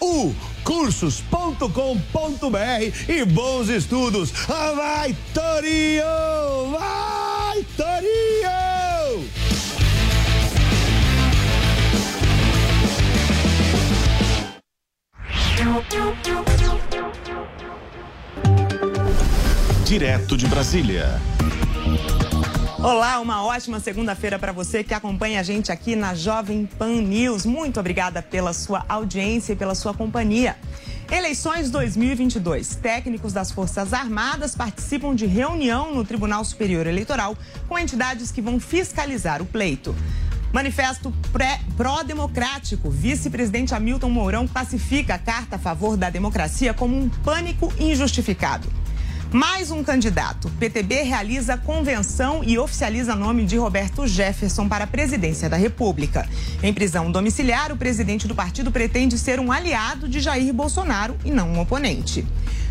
U e bons estudos. Ah, vai, Torinho! Vai, Torinho! Direto de Brasília. Olá, uma ótima segunda-feira para você que acompanha a gente aqui na Jovem Pan News. Muito obrigada pela sua audiência e pela sua companhia. Eleições 2022. Técnicos das Forças Armadas participam de reunião no Tribunal Superior Eleitoral com entidades que vão fiscalizar o pleito. Manifesto pró-democrático. Vice-presidente Hamilton Mourão classifica a carta a favor da democracia como um pânico injustificado. Mais um candidato. PTB realiza convenção e oficializa nome de Roberto Jefferson para a presidência da República. Em prisão domiciliar, o presidente do partido pretende ser um aliado de Jair Bolsonaro e não um oponente.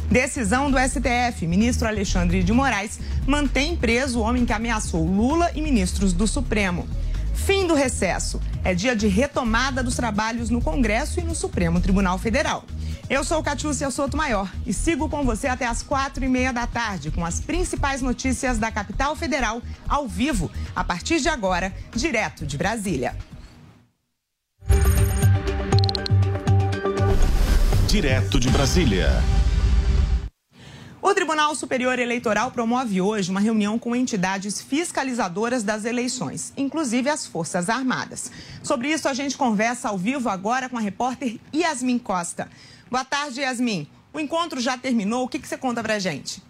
Decisão do STF. Ministro Alexandre de Moraes mantém preso o homem que ameaçou Lula e ministros do Supremo. Fim do recesso. É dia de retomada dos trabalhos no Congresso e no Supremo Tribunal Federal. Eu sou Catiúcia Soto Maior e sigo com você até as quatro e meia da tarde com as principais notícias da capital federal ao vivo, a partir de agora, direto de Brasília. Direto de Brasília. O Tribunal Superior Eleitoral promove hoje uma reunião com entidades fiscalizadoras das eleições, inclusive as Forças Armadas. Sobre isso, a gente conversa ao vivo agora com a repórter Yasmin Costa. Boa tarde, Yasmin. O encontro já terminou. O que, que você conta pra gente?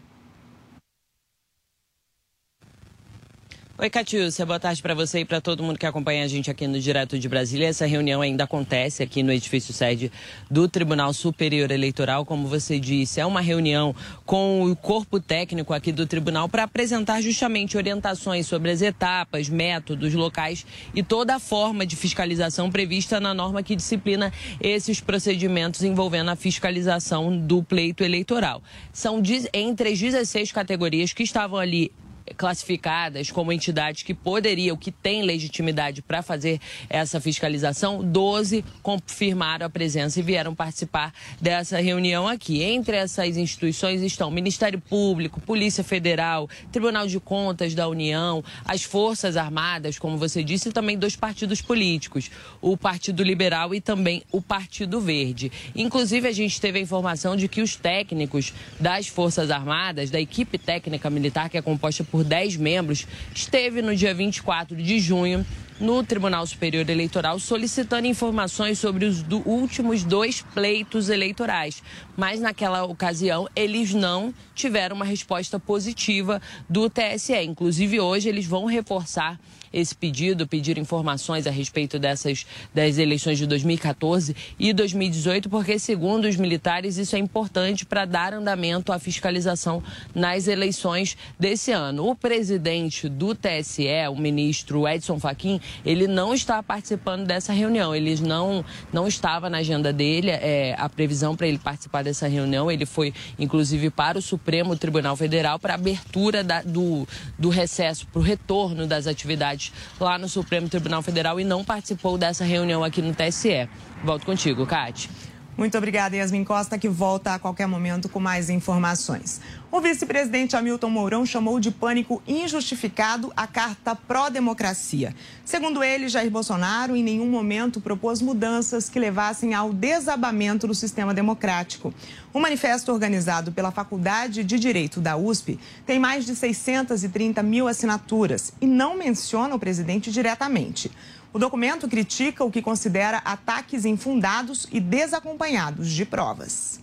Oi, Catiúcia, boa tarde para você e para todo mundo que acompanha a gente aqui no Direto de Brasília. Essa reunião ainda acontece aqui no edifício sede do Tribunal Superior Eleitoral. Como você disse, é uma reunião com o corpo técnico aqui do tribunal para apresentar justamente orientações sobre as etapas, métodos, locais e toda a forma de fiscalização prevista na norma que disciplina esses procedimentos envolvendo a fiscalização do pleito eleitoral. São entre as 16 categorias que estavam ali classificadas como entidades que poderiam, que têm legitimidade para fazer essa fiscalização, 12 confirmaram a presença e vieram participar dessa reunião aqui. Entre essas instituições estão Ministério Público, Polícia Federal, Tribunal de Contas da União, as Forças Armadas, como você disse, e também dois partidos políticos, o Partido Liberal e também o Partido Verde. Inclusive, a gente teve a informação de que os técnicos das Forças Armadas, da equipe técnica militar, que é composta por por 10 membros, esteve no dia 24 de junho no Tribunal Superior Eleitoral solicitando informações sobre os do, últimos dois pleitos eleitorais. Mas naquela ocasião eles não tiveram uma resposta positiva do TSE. Inclusive hoje eles vão reforçar esse pedido, pedir informações a respeito dessas das eleições de 2014 e 2018, porque segundo os militares isso é importante para dar andamento à fiscalização nas eleições desse ano. O presidente do TSE, o ministro Edson Fachin, ele não está participando dessa reunião. Ele não não estava na agenda dele é, a previsão para ele participar dessa reunião. Ele foi inclusive para o Supremo Tribunal Federal para abertura da, do, do recesso, para o retorno das atividades lá no Supremo Tribunal Federal e não participou dessa reunião aqui no TSE. Volto contigo, Kate. Muito obrigada, Yasmin Costa, que volta a qualquer momento com mais informações. O vice-presidente Hamilton Mourão chamou de pânico injustificado a carta pró-democracia. Segundo ele, Jair Bolsonaro em nenhum momento propôs mudanças que levassem ao desabamento do sistema democrático. O manifesto organizado pela Faculdade de Direito da USP tem mais de 630 mil assinaturas e não menciona o presidente diretamente. O documento critica o que considera ataques infundados e desacompanhados de provas.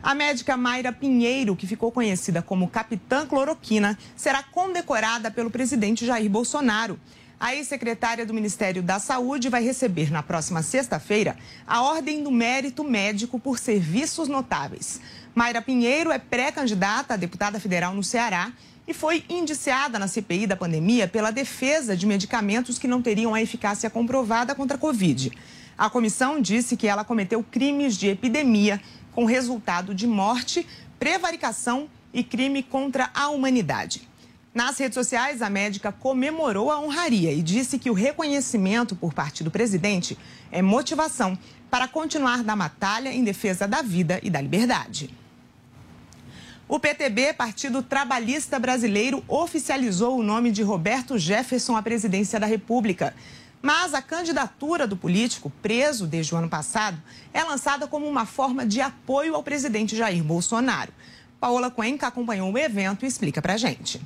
A médica Mayra Pinheiro, que ficou conhecida como Capitã Cloroquina, será condecorada pelo presidente Jair Bolsonaro. A ex-secretária do Ministério da Saúde vai receber na próxima sexta-feira a Ordem do Mérito Médico por Serviços Notáveis. Mayra Pinheiro é pré-candidata a deputada federal no Ceará e foi indiciada na CPI da pandemia pela defesa de medicamentos que não teriam a eficácia comprovada contra a Covid. A comissão disse que ela cometeu crimes de epidemia com resultado de morte, prevaricação e crime contra a humanidade. Nas redes sociais, a médica comemorou a honraria e disse que o reconhecimento por parte do presidente é motivação para continuar na batalha em defesa da vida e da liberdade. O PTB, Partido Trabalhista Brasileiro, oficializou o nome de Roberto Jefferson à presidência da República. Mas a candidatura do político, preso desde o ano passado, é lançada como uma forma de apoio ao presidente Jair Bolsonaro. Paola Cuenca acompanhou o evento e explica pra gente.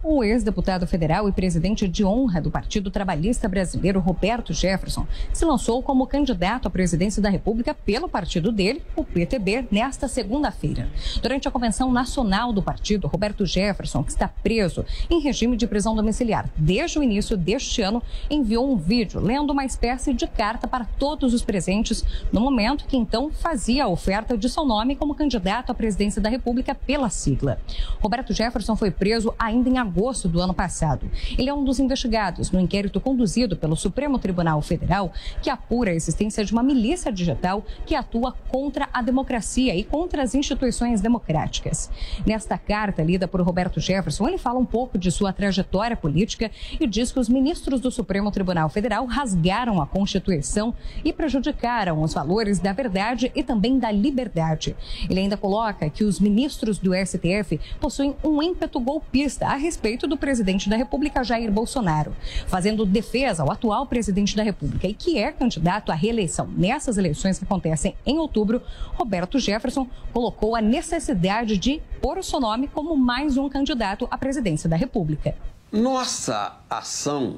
O ex-deputado federal e presidente de honra do Partido Trabalhista Brasileiro, Roberto Jefferson, se lançou como candidato à presidência da República pelo partido dele, o PTB, nesta segunda-feira. Durante a convenção nacional do partido, Roberto Jefferson, que está preso em regime de prisão domiciliar desde o início deste ano, enviou um vídeo lendo uma espécie de carta para todos os presentes no momento que então fazia a oferta de seu nome como candidato à presidência da República pela sigla. Roberto Jefferson foi preso ainda em agosto do ano passado. Ele é um dos investigados no inquérito conduzido pelo Supremo Tribunal Federal que apura a existência de uma milícia digital que atua contra a democracia e contra as instituições democráticas. Nesta carta lida por Roberto Jefferson, ele fala um pouco de sua trajetória política e diz que os ministros do Supremo Tribunal Federal rasgaram a Constituição e prejudicaram os valores da verdade e também da liberdade. Ele ainda coloca que os ministros do STF possuem um ímpeto golpista a respeito respeito do presidente da República, Jair Bolsonaro, fazendo defesa ao atual presidente da República e que é candidato à reeleição nessas eleições que acontecem em outubro, Roberto Jefferson colocou a necessidade de pôr o seu nome como mais um candidato à presidência da República. Nossa ação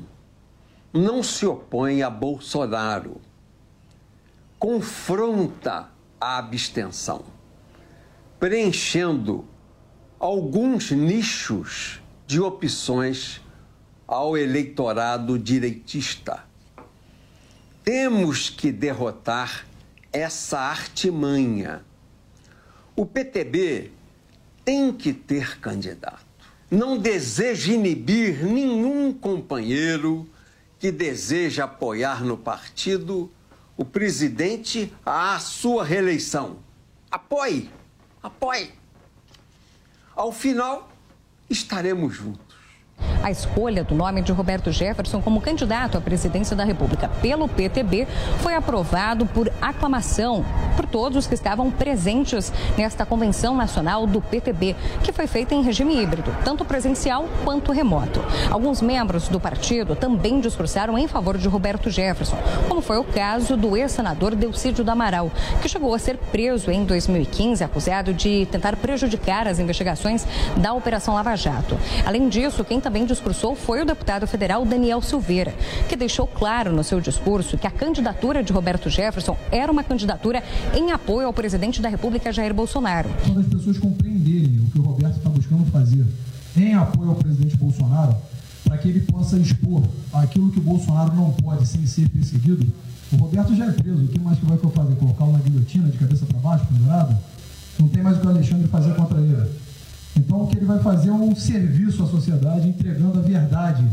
não se opõe a Bolsonaro, confronta a abstenção, preenchendo alguns nichos de opções ao eleitorado direitista. Temos que derrotar essa artimanha. O PTB tem que ter candidato. Não deseja inibir nenhum companheiro que deseja apoiar no partido o presidente à sua reeleição. Apoie, apoie. Ao final, estaremos juntos. A escolha do nome de Roberto Jefferson como candidato à presidência da República pelo PTB foi aprovado por aclamação por todos que estavam presentes nesta convenção nacional do PTB, que foi feita em regime híbrido, tanto presencial quanto remoto. Alguns membros do partido também discursaram em favor de Roberto Jefferson, como foi o caso do ex-senador Delcídio Damaral, que chegou a ser preso em 2015 acusado de tentar prejudicar as investigações da Operação Lava Jato. Além disso, quem também discursou foi o deputado federal Daniel Silveira, que deixou claro no seu discurso que a candidatura de Roberto Jefferson era uma candidatura em apoio ao presidente da República, Jair Bolsonaro. Quando as pessoas compreenderem o que o Roberto está buscando fazer em apoio ao presidente Bolsonaro, para que ele possa expor aquilo que o Bolsonaro não pode sem ser perseguido, o Roberto já é preso. O que mais que vai fazer? Colocá-lo na guilhotina de cabeça para baixo, pendurado? Não tem mais o que o Alexandre fazer contra ele. Então, que ele vai fazer um serviço à sociedade, entregando a verdade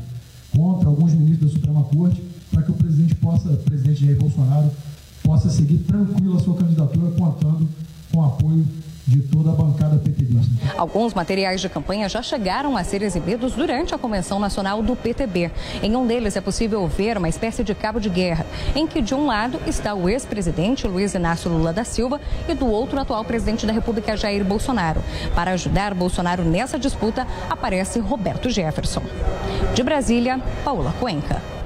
contra alguns ministros da Suprema Corte, para que o presidente possa, o presidente Jair Bolsonaro, possa seguir tranquilo a sua candidatura, contando com o apoio de toda a bancada PTBista. Alguns materiais de campanha já chegaram a ser exibidos durante a Convenção Nacional do PTB. Em um deles é possível ver uma espécie de cabo de guerra, em que de um lado está o ex-presidente Luiz Inácio Lula da Silva e do outro o atual presidente da República Jair Bolsonaro. Para ajudar Bolsonaro nessa disputa, aparece Roberto Jefferson. De Brasília, Paula Cuenca.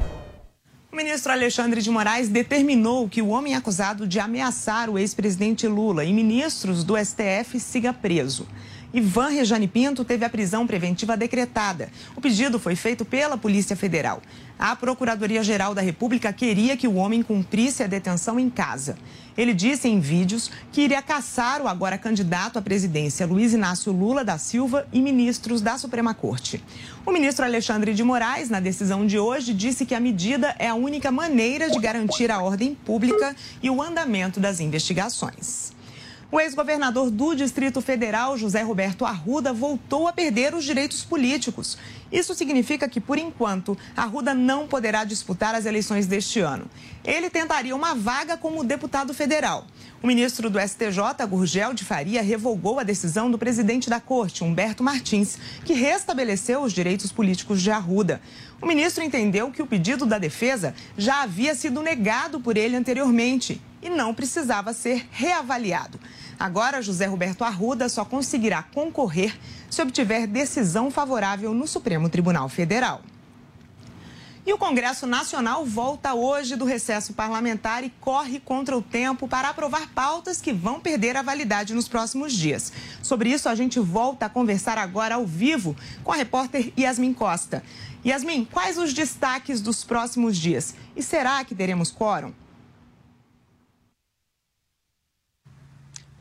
O ministro Alexandre de Moraes determinou que o homem acusado de ameaçar o ex-presidente Lula e ministros do STF siga preso. Ivan Rejane Pinto teve a prisão preventiva decretada. O pedido foi feito pela Polícia Federal. A Procuradoria-Geral da República queria que o homem cumprisse a detenção em casa. Ele disse em vídeos que iria caçar o agora candidato à presidência Luiz Inácio Lula da Silva e ministros da Suprema Corte. O ministro Alexandre de Moraes, na decisão de hoje, disse que a medida é a única maneira de garantir a ordem pública e o andamento das investigações. O ex-governador do Distrito Federal, José Roberto Arruda, voltou a perder os direitos políticos. Isso significa que, por enquanto, Arruda não poderá disputar as eleições deste ano. Ele tentaria uma vaga como deputado federal. O ministro do STJ, Gurgel de Faria, revogou a decisão do presidente da corte, Humberto Martins, que restabeleceu os direitos políticos de Arruda. O ministro entendeu que o pedido da defesa já havia sido negado por ele anteriormente e não precisava ser reavaliado. Agora, José Roberto Arruda só conseguirá concorrer se obtiver decisão favorável no Supremo Tribunal Federal. E o Congresso Nacional volta hoje do recesso parlamentar e corre contra o tempo para aprovar pautas que vão perder a validade nos próximos dias. Sobre isso, a gente volta a conversar agora ao vivo com a repórter Yasmin Costa. Yasmin, quais os destaques dos próximos dias? E será que teremos quórum?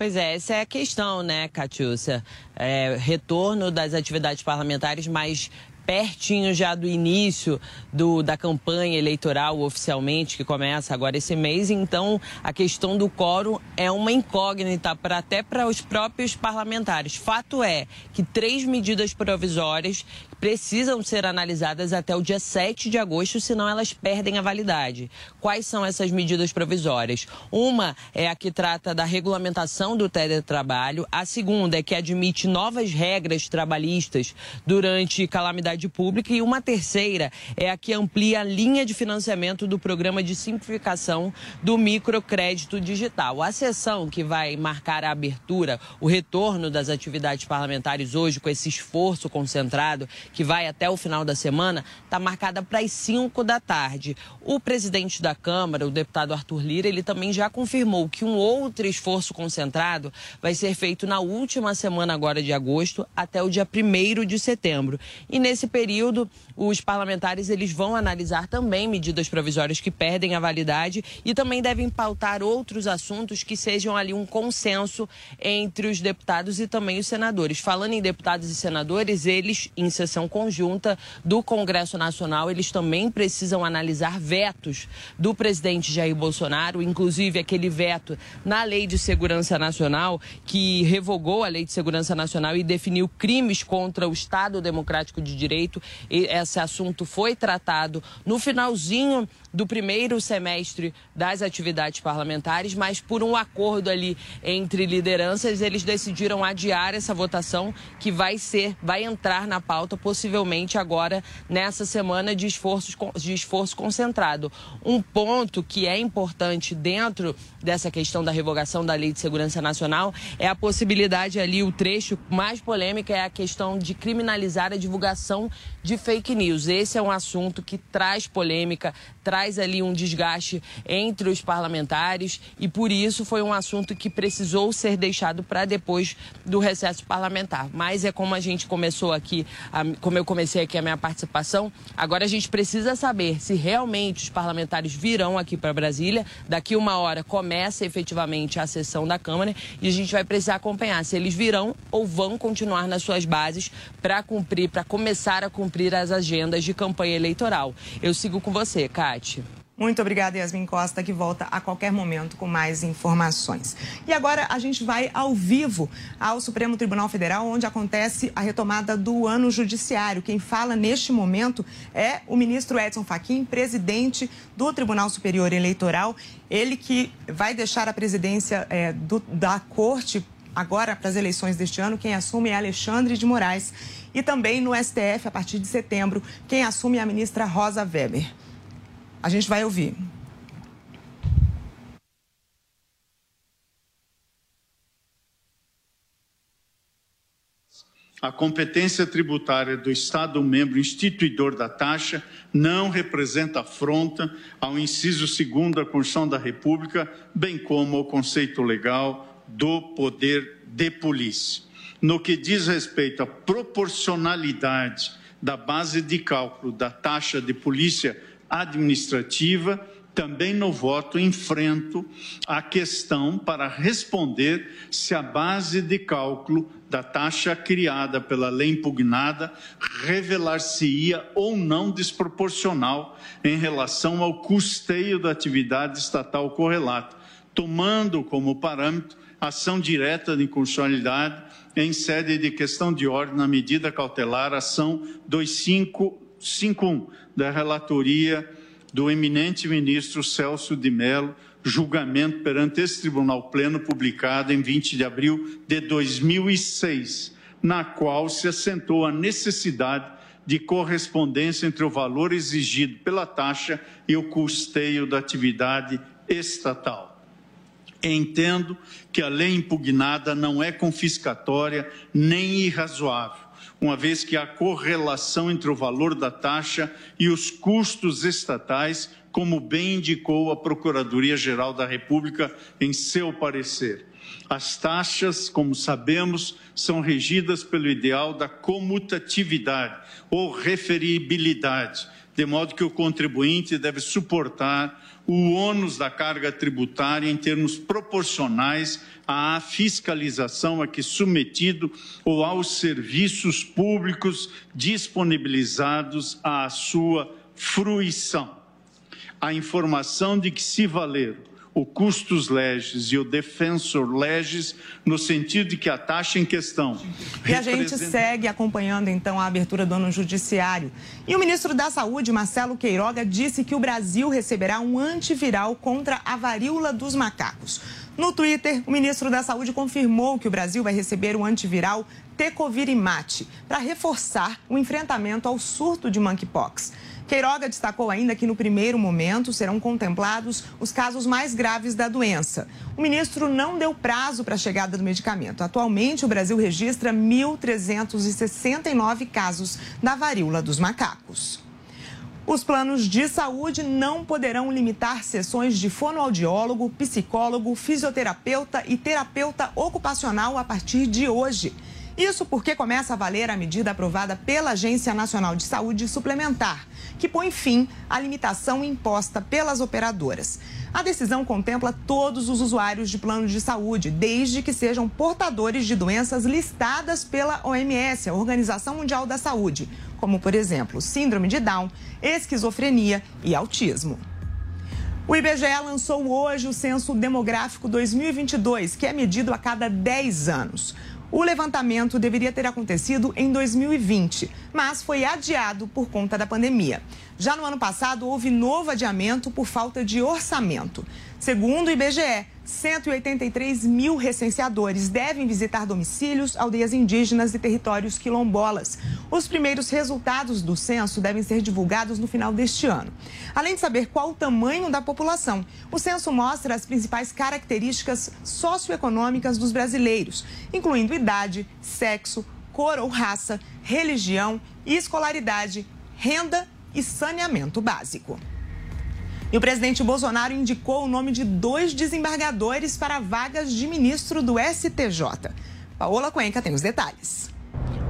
Pois é, essa é a questão, né, Catiúcia? É, retorno das atividades parlamentares, mas pertinho já do início do, da campanha eleitoral oficialmente, que começa agora esse mês. Então, a questão do quórum é uma incógnita para até para os próprios parlamentares. Fato é que três medidas provisórias precisam ser analisadas até o dia 7 de agosto, senão elas perdem a validade. Quais são essas medidas provisórias? Uma é a que trata da regulamentação do teletrabalho, a segunda é que admite novas regras trabalhistas durante calamidade pública e uma terceira é a que amplia a linha de financiamento do programa de simplificação do microcrédito digital. A sessão que vai marcar a abertura, o retorno das atividades parlamentares hoje com esse esforço concentrado que vai até o final da semana, está marcada para as 5 da tarde. O presidente da Câmara, o deputado Arthur Lira, ele também já confirmou que um outro esforço concentrado vai ser feito na última semana agora de agosto até o dia 1 de setembro. E nesse período, os parlamentares eles vão analisar também medidas provisórias que perdem a validade e também devem pautar outros assuntos que sejam ali um consenso entre os deputados e também os senadores. Falando em deputados e senadores, eles, em sessão sessão conjunta do Congresso Nacional, eles também precisam analisar vetos do presidente Jair Bolsonaro, inclusive aquele veto na Lei de Segurança Nacional, que revogou a Lei de Segurança Nacional e definiu crimes contra o Estado Democrático de Direito. E esse assunto foi tratado no finalzinho do primeiro semestre das atividades parlamentares, mas por um acordo ali entre lideranças, eles decidiram adiar essa votação que vai ser, vai entrar na pauta possivelmente agora nessa semana de esforço, de esforço concentrado. Um ponto que é importante dentro dessa questão da revogação da Lei de Segurança Nacional é a possibilidade ali, o trecho mais polêmico é a questão de criminalizar a divulgação de fake news. Esse é um assunto que traz polêmica, traz ali um desgaste entre os parlamentares e por isso foi um assunto que precisou ser deixado para depois do recesso parlamentar. Mas é como a gente começou aqui, como eu comecei aqui a minha participação, agora a gente precisa saber se realmente os parlamentares virão aqui para Brasília. Daqui uma hora começa efetivamente a sessão da Câmara e a gente vai precisar acompanhar se eles virão ou vão continuar nas suas bases para cumprir, para começar a cumprir as agendas de campanha eleitoral. Eu sigo com você, Kate. Muito obrigada, Yasmin Costa, que volta a qualquer momento com mais informações. E agora a gente vai ao vivo ao Supremo Tribunal Federal, onde acontece a retomada do ano judiciário. Quem fala neste momento é o ministro Edson Fachin, presidente do Tribunal Superior Eleitoral. Ele que vai deixar a presidência é, do, da corte agora para as eleições deste ano. Quem assume é Alexandre de Moraes. E também no STF, a partir de setembro, quem assume é a ministra Rosa Weber. A gente vai ouvir. A competência tributária do Estado membro instituidor da taxa não representa afronta ao inciso 2 da Constituição da República, bem como ao conceito legal do poder de polícia. no que diz respeito à proporcionalidade da base de cálculo da taxa de polícia administrativa, também no voto enfrento a questão para responder se a base de cálculo da taxa criada pela lei impugnada revelar-se-ia ou não desproporcional em relação ao custeio da atividade estatal correlata, tomando como parâmetro ação direta de inconstitucionalidade em sede de questão de ordem na medida cautelar, ação 2551 da relatoria do eminente ministro Celso de Mello, julgamento perante esse Tribunal Pleno, publicado em 20 de abril de 2006, na qual se assentou a necessidade de correspondência entre o valor exigido pela taxa e o custeio da atividade estatal. Entendo que a lei impugnada não é confiscatória nem irrazoável, uma vez que há correlação entre o valor da taxa e os custos estatais, como bem indicou a Procuradoria-Geral da República em seu parecer. As taxas, como sabemos, são regidas pelo ideal da comutatividade ou referibilidade, de modo que o contribuinte deve suportar o ônus da carga tributária em termos proporcionais à fiscalização a que submetido ou aos serviços públicos disponibilizados à sua fruição. A informação de que se valer o custos legis e o defensor legis, no sentido de que a taxa em questão. E a gente segue acompanhando então a abertura do ano judiciário. E o ministro da Saúde, Marcelo Queiroga, disse que o Brasil receberá um antiviral contra a varíola dos macacos. No Twitter, o ministro da Saúde confirmou que o Brasil vai receber o antiviral Tecovirimat para reforçar o enfrentamento ao surto de monkeypox. Queiroga destacou ainda que no primeiro momento serão contemplados os casos mais graves da doença. O ministro não deu prazo para a chegada do medicamento. Atualmente, o Brasil registra 1.369 casos da varíola dos macacos. Os planos de saúde não poderão limitar sessões de fonoaudiólogo, psicólogo, fisioterapeuta e terapeuta ocupacional a partir de hoje. Isso porque começa a valer a medida aprovada pela Agência Nacional de Saúde Suplementar, que põe fim à limitação imposta pelas operadoras. A decisão contempla todos os usuários de planos de saúde, desde que sejam portadores de doenças listadas pela OMS, a Organização Mundial da Saúde, como, por exemplo, síndrome de Down, esquizofrenia e autismo. O IBGE lançou hoje o Censo Demográfico 2022, que é medido a cada 10 anos. O levantamento deveria ter acontecido em 2020, mas foi adiado por conta da pandemia. Já no ano passado, houve novo adiamento por falta de orçamento. Segundo o IBGE, 183 mil recenseadores devem visitar domicílios, aldeias indígenas e territórios quilombolas. Os primeiros resultados do censo devem ser divulgados no final deste ano. Além de saber qual o tamanho da população, o censo mostra as principais características socioeconômicas dos brasileiros, incluindo idade, sexo, cor ou raça, religião, escolaridade, renda e saneamento básico. E o presidente Bolsonaro indicou o nome de dois desembargadores para vagas de ministro do STJ. Paola Cuenca tem os detalhes.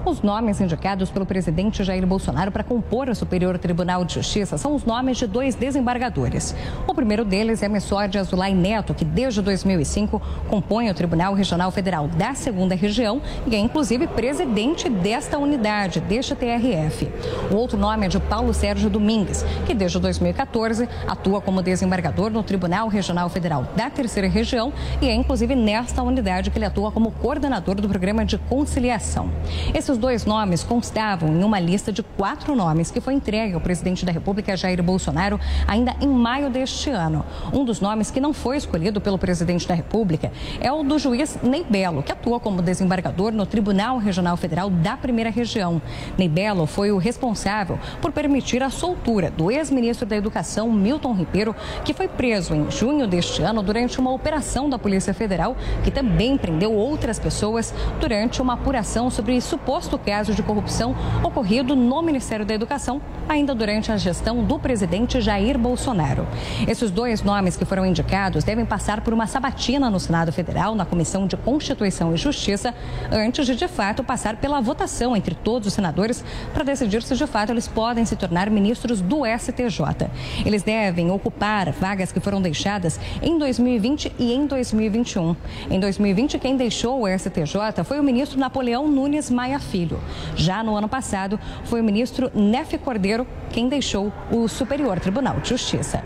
Os nomes indicados pelo presidente Jair Bolsonaro para compor o Superior Tribunal de Justiça são os nomes de dois desembargadores. O primeiro deles é Messorde Azulay Neto, que desde 2005 compõe o Tribunal Regional Federal da Segunda Região e é inclusive presidente desta unidade, deste TRF. O outro nome é de Paulo Sérgio Domingues, que desde 2014 atua como desembargador no Tribunal Regional Federal da Terceira Região e é inclusive nesta unidade que ele atua como coordenador do programa de conciliação. Esse esses dois nomes constavam em uma lista de quatro nomes que foi entregue ao presidente da República, Jair Bolsonaro, ainda em maio deste ano. Um dos nomes que não foi escolhido pelo presidente da República é o do juiz Ney Belo, que atua como desembargador no Tribunal Regional Federal da Primeira Região. Ney Belo foi o responsável por permitir a soltura do ex-ministro da Educação, Milton Ribeiro, que foi preso em junho deste ano durante uma operação da Polícia Federal, que também prendeu outras pessoas durante uma apuração sobre suposto suposto caso de corrupção ocorrido no Ministério da Educação, ainda durante a gestão do presidente Jair Bolsonaro. Esses dois nomes que foram indicados devem passar por uma sabatina no Senado Federal, na Comissão de Constituição e Justiça, antes de, de fato, passar pela votação entre todos os senadores para decidir se, de fato, eles podem se tornar ministros do STJ. Eles devem ocupar vagas que foram deixadas em 2020 e em 2021. Em 2020, quem deixou o STJ foi o ministro Napoleão Nunes Maia Filho. Já no ano passado, foi o ministro Nefe Cordeiro quem deixou o Superior Tribunal de Justiça.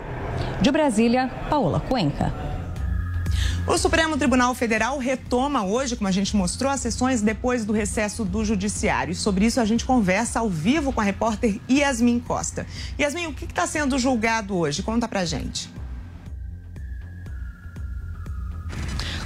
De Brasília, Paola Cuenca. O Supremo Tribunal Federal retoma hoje, como a gente mostrou, as sessões depois do recesso do Judiciário. E sobre isso a gente conversa ao vivo com a repórter Yasmin Costa. Yasmin, o que está sendo julgado hoje? Conta pra gente.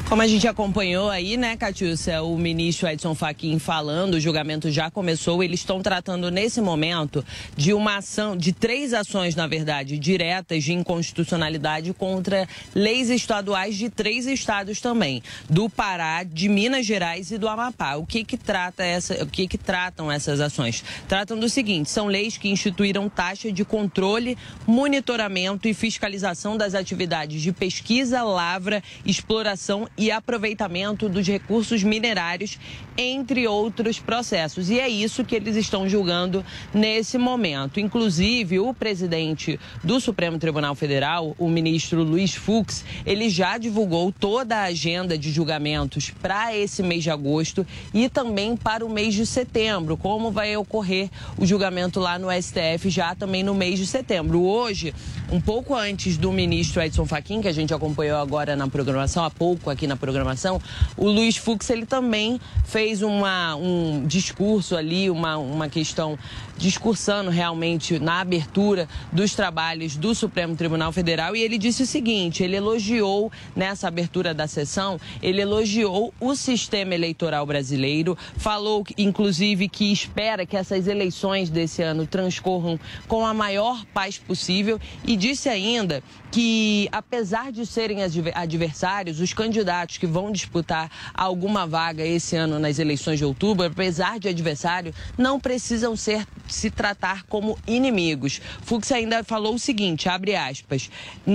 Como a gente acompanhou aí, né, Catiúcia, o ministro Edson Fachin falando, o julgamento já começou, eles estão tratando nesse momento de uma ação, de três ações, na verdade, diretas de inconstitucionalidade contra leis estaduais de três estados também, do Pará, de Minas Gerais e do Amapá. O que que trata essa, o que que tratam essas ações? Tratam do seguinte, são leis que instituíram taxa de controle, monitoramento e fiscalização das atividades de pesquisa, lavra, exploração e aproveitamento dos recursos minerários, entre outros processos. E é isso que eles estão julgando nesse momento. Inclusive, o presidente do Supremo Tribunal Federal, o ministro Luiz Fux, ele já divulgou toda a agenda de julgamentos para esse mês de agosto e também para o mês de setembro, como vai ocorrer o julgamento lá no STF já também no mês de setembro. Hoje, um pouco antes do ministro Edson Fachin, que a gente acompanhou agora na programação, há pouco aqui na programação, o Luiz Fux ele também fez uma, um discurso ali, uma, uma questão discursando realmente na abertura dos trabalhos do Supremo Tribunal Federal. E ele disse o seguinte, ele elogiou nessa abertura da sessão, ele elogiou o sistema eleitoral brasileiro, falou inclusive que espera que essas eleições desse ano transcorram com a maior paz possível e disse ainda que, apesar de serem adversários, os candidatos que vão disputar alguma vaga esse ano nas eleições de outubro, apesar de adversário, não precisam ser se tratar como inimigos. Fux ainda falou o seguinte, abre aspas,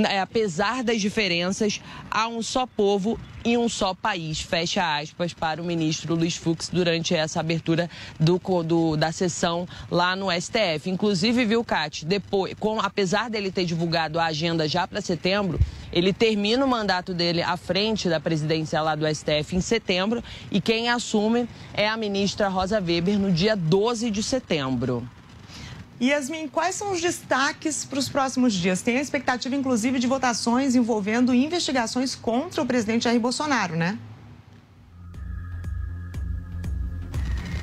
é, apesar das diferenças, há um só povo e um só país, fecha aspas, para o ministro Luiz Fux durante essa abertura do, do, da sessão lá no STF. Inclusive, viu, Cate, depois, com, apesar dele ter divulgado a agenda já para setembro, ele termina o mandato dele à frente da presidência lá do STF em setembro e quem assume é a ministra Rosa Weber no dia 12 de setembro. Yasmin, quais são os destaques para os próximos dias? Tem a expectativa, inclusive, de votações envolvendo investigações contra o presidente Jair Bolsonaro, né?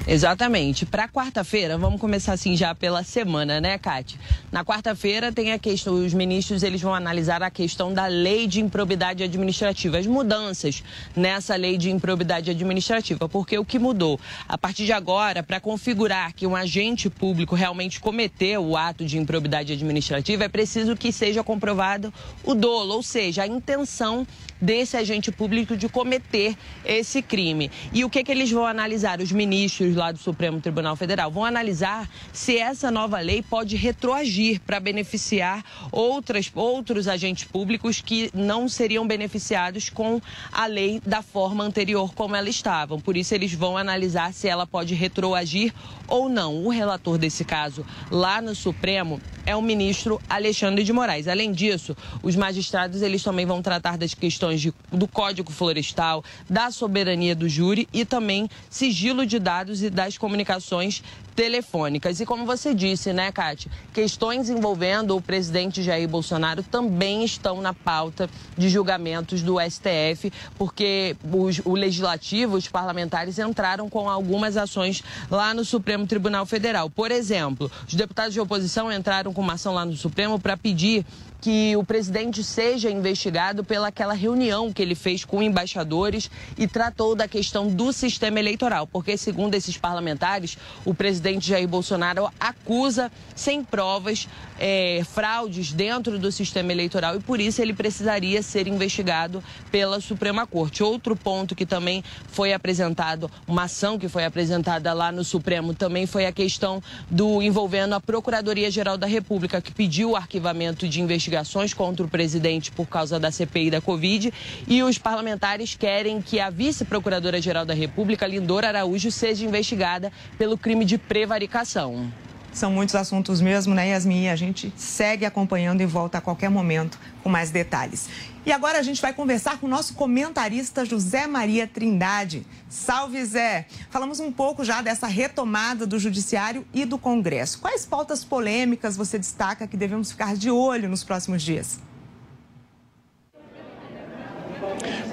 Exatamente. Para quarta-feira, vamos começar assim já pela semana, né, Kate? Na quarta-feira tem a questão, os ministros eles vão analisar a questão da lei de improbidade administrativa, as mudanças nessa lei de improbidade administrativa, porque o que mudou? A partir de agora, para configurar que um agente público realmente cometeu o ato de improbidade administrativa, é preciso que seja comprovado o dolo, ou seja, a intenção desse agente público de cometer esse crime. E o que, que eles vão analisar? Os ministros lá do Supremo Tribunal Federal vão analisar se essa nova lei pode retroagir para beneficiar outras, outros agentes públicos que não seriam beneficiados com a lei da forma anterior como ela estava. Por isso, eles vão analisar se ela pode retroagir ou não. O relator desse caso lá no Supremo é o ministro Alexandre de Moraes. Além disso, os magistrados eles também vão tratar das questões de, do Código Florestal, da soberania do júri e também sigilo de dados e das comunicações telefônicas. E como você disse, né, Cátia, questões envolvendo o presidente Jair Bolsonaro também estão na pauta de julgamentos do STF, porque os, o legislativo, os parlamentares entraram com algumas ações lá no Supremo Tribunal Federal. Por exemplo, os deputados de oposição entraram com uma ação lá no Supremo para pedir que o presidente seja investigado pelaquela reunião que ele fez com embaixadores e tratou da questão do sistema eleitoral, porque segundo esses parlamentares, o presidente Jair Bolsonaro acusa sem provas é, fraudes dentro do sistema eleitoral e por isso ele precisaria ser investigado pela Suprema Corte. Outro ponto que também foi apresentado, uma ação que foi apresentada lá no Supremo, também foi a questão do envolvendo a Procuradoria-Geral da República, que pediu o arquivamento de investigações contra o presidente por causa da CPI da Covid. E os parlamentares querem que a vice-procuradora-geral da República, Lindora Araújo, seja investigada pelo crime de prevaricação. São muitos assuntos mesmo, né, Yasmin? A gente segue acompanhando e volta a qualquer momento com mais detalhes. E agora a gente vai conversar com o nosso comentarista José Maria Trindade. Salve, Zé! Falamos um pouco já dessa retomada do Judiciário e do Congresso. Quais pautas polêmicas você destaca que devemos ficar de olho nos próximos dias?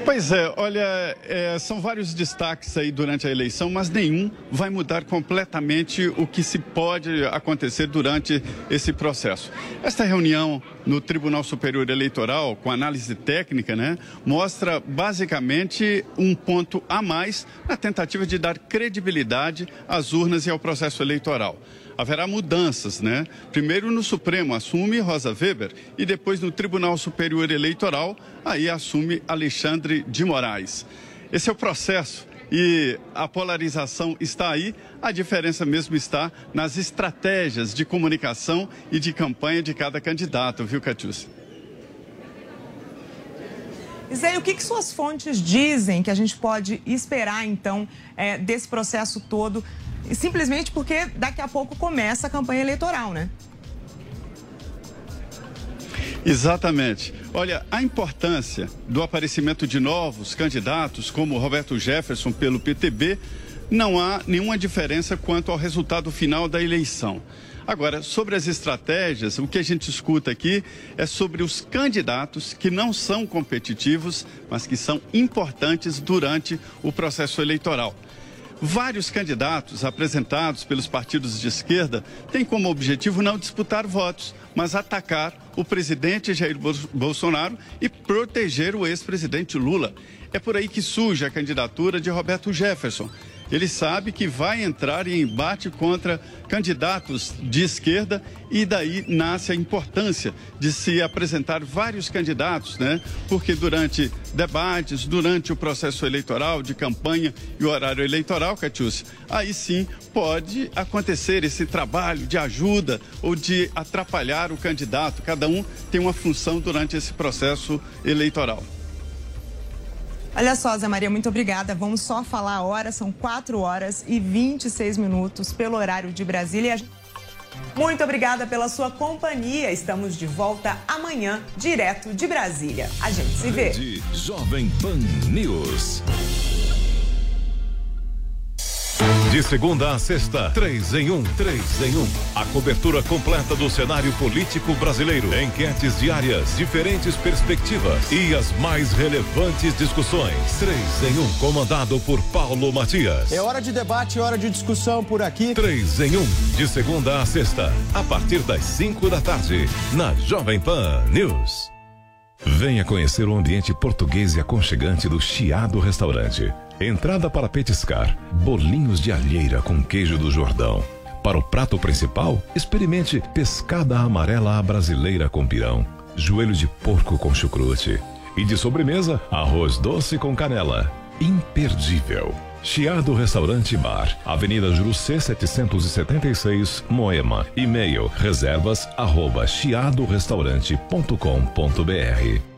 Pois é, olha, é, são vários destaques aí durante a eleição, mas nenhum vai mudar completamente o que se pode acontecer durante esse processo. Esta reunião no Tribunal Superior Eleitoral, com análise técnica, né, mostra basicamente um ponto a mais na tentativa de dar credibilidade às urnas e ao processo eleitoral haverá mudanças, né? Primeiro no Supremo assume Rosa Weber e depois no Tribunal Superior Eleitoral, aí assume Alexandre de Moraes. Esse é o processo e a polarização está aí, a diferença mesmo está nas estratégias de comunicação e de campanha de cada candidato, viu, Catiúcia? Zé, o que, que, suas fontes dizem que a gente pode esperar, então, é, desse processo todo simplesmente porque daqui a pouco começa a campanha eleitoral, né? Exatamente. Olha, a importância do aparecimento de novos candidatos, como Roberto Jefferson pelo PTB, não há nenhuma diferença quanto ao resultado final da eleição. Agora, sobre as estratégias, o que a gente escuta aqui é sobre os candidatos que não são competitivos, mas que são importantes durante o processo eleitoral. Vários candidatos apresentados pelos partidos de esquerda têm como objetivo não disputar votos, mas atacar o presidente Jair Bolsonaro e proteger o ex-presidente Lula. É por aí que surge a candidatura de Roberto Jefferson, ele sabe que vai entrar em embate contra candidatos de esquerda e daí nasce a importância de se apresentar vários candidatos, né? Porque durante debates, durante o processo eleitoral, de campanha e o horário eleitoral, Catiúcia, aí sim pode acontecer esse trabalho de ajuda ou de atrapalhar o candidato. Cada um tem uma função durante esse processo eleitoral. Olha só, Zé Maria, muito obrigada. Vamos só falar a hora, são 4 horas e 26 minutos pelo horário de Brasília. Muito obrigada pela sua companhia. Estamos de volta amanhã, direto de Brasília. A gente se vê. Jovem Pan News. De segunda a sexta, três em um, três em um. A cobertura completa do cenário político brasileiro. Enquetes diárias, diferentes perspectivas e as mais relevantes discussões. Três em um, comandado por Paulo Matias. É hora de debate, hora de discussão por aqui. Três em um, de segunda a sexta, a partir das cinco da tarde, na Jovem Pan News. Venha conhecer o ambiente português e aconchegante do Chiado Restaurante. Entrada para petiscar: bolinhos de alheira com queijo do Jordão. Para o prato principal, experimente pescada amarela à brasileira com pirão, joelho de porco com chucrute. E de sobremesa, arroz doce com canela. Imperdível. Chiado Restaurante Bar, Avenida Jurucê 776, Moema. E-mail reservas arroba chiadorestaurante.com.br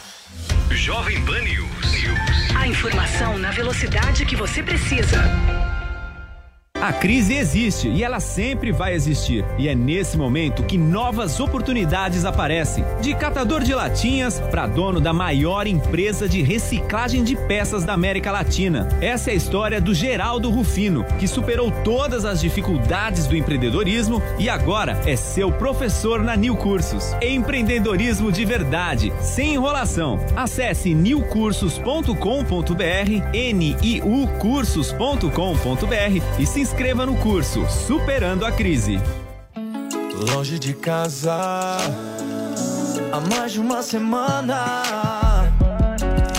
Jovem Pan News. A informação na velocidade que você precisa. A crise existe e ela sempre vai existir. E é nesse momento que novas oportunidades aparecem. De catador de latinhas para dono da maior empresa de reciclagem de peças da América Latina. Essa é a história do Geraldo Rufino, que superou todas as dificuldades do empreendedorismo e agora é seu professor na New Cursos. Empreendedorismo de verdade, sem enrolação. Acesse newcursos.com.br, niucursos.com.br e se no curso Superando a Crise. Longe de casa, há mais de uma semana.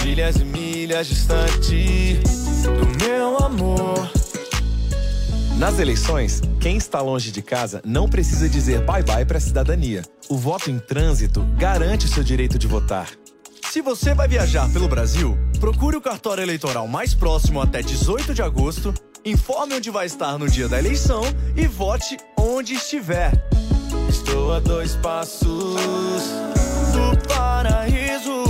Milhas e milhas distante do meu amor. Nas eleições, quem está longe de casa não precisa dizer bye-bye para a cidadania. O voto em trânsito garante o seu direito de votar. Se você vai viajar pelo Brasil, procure o cartório eleitoral mais próximo até 18 de agosto Informe onde vai estar no dia da eleição e vote onde estiver. Estou a dois passos do paraíso.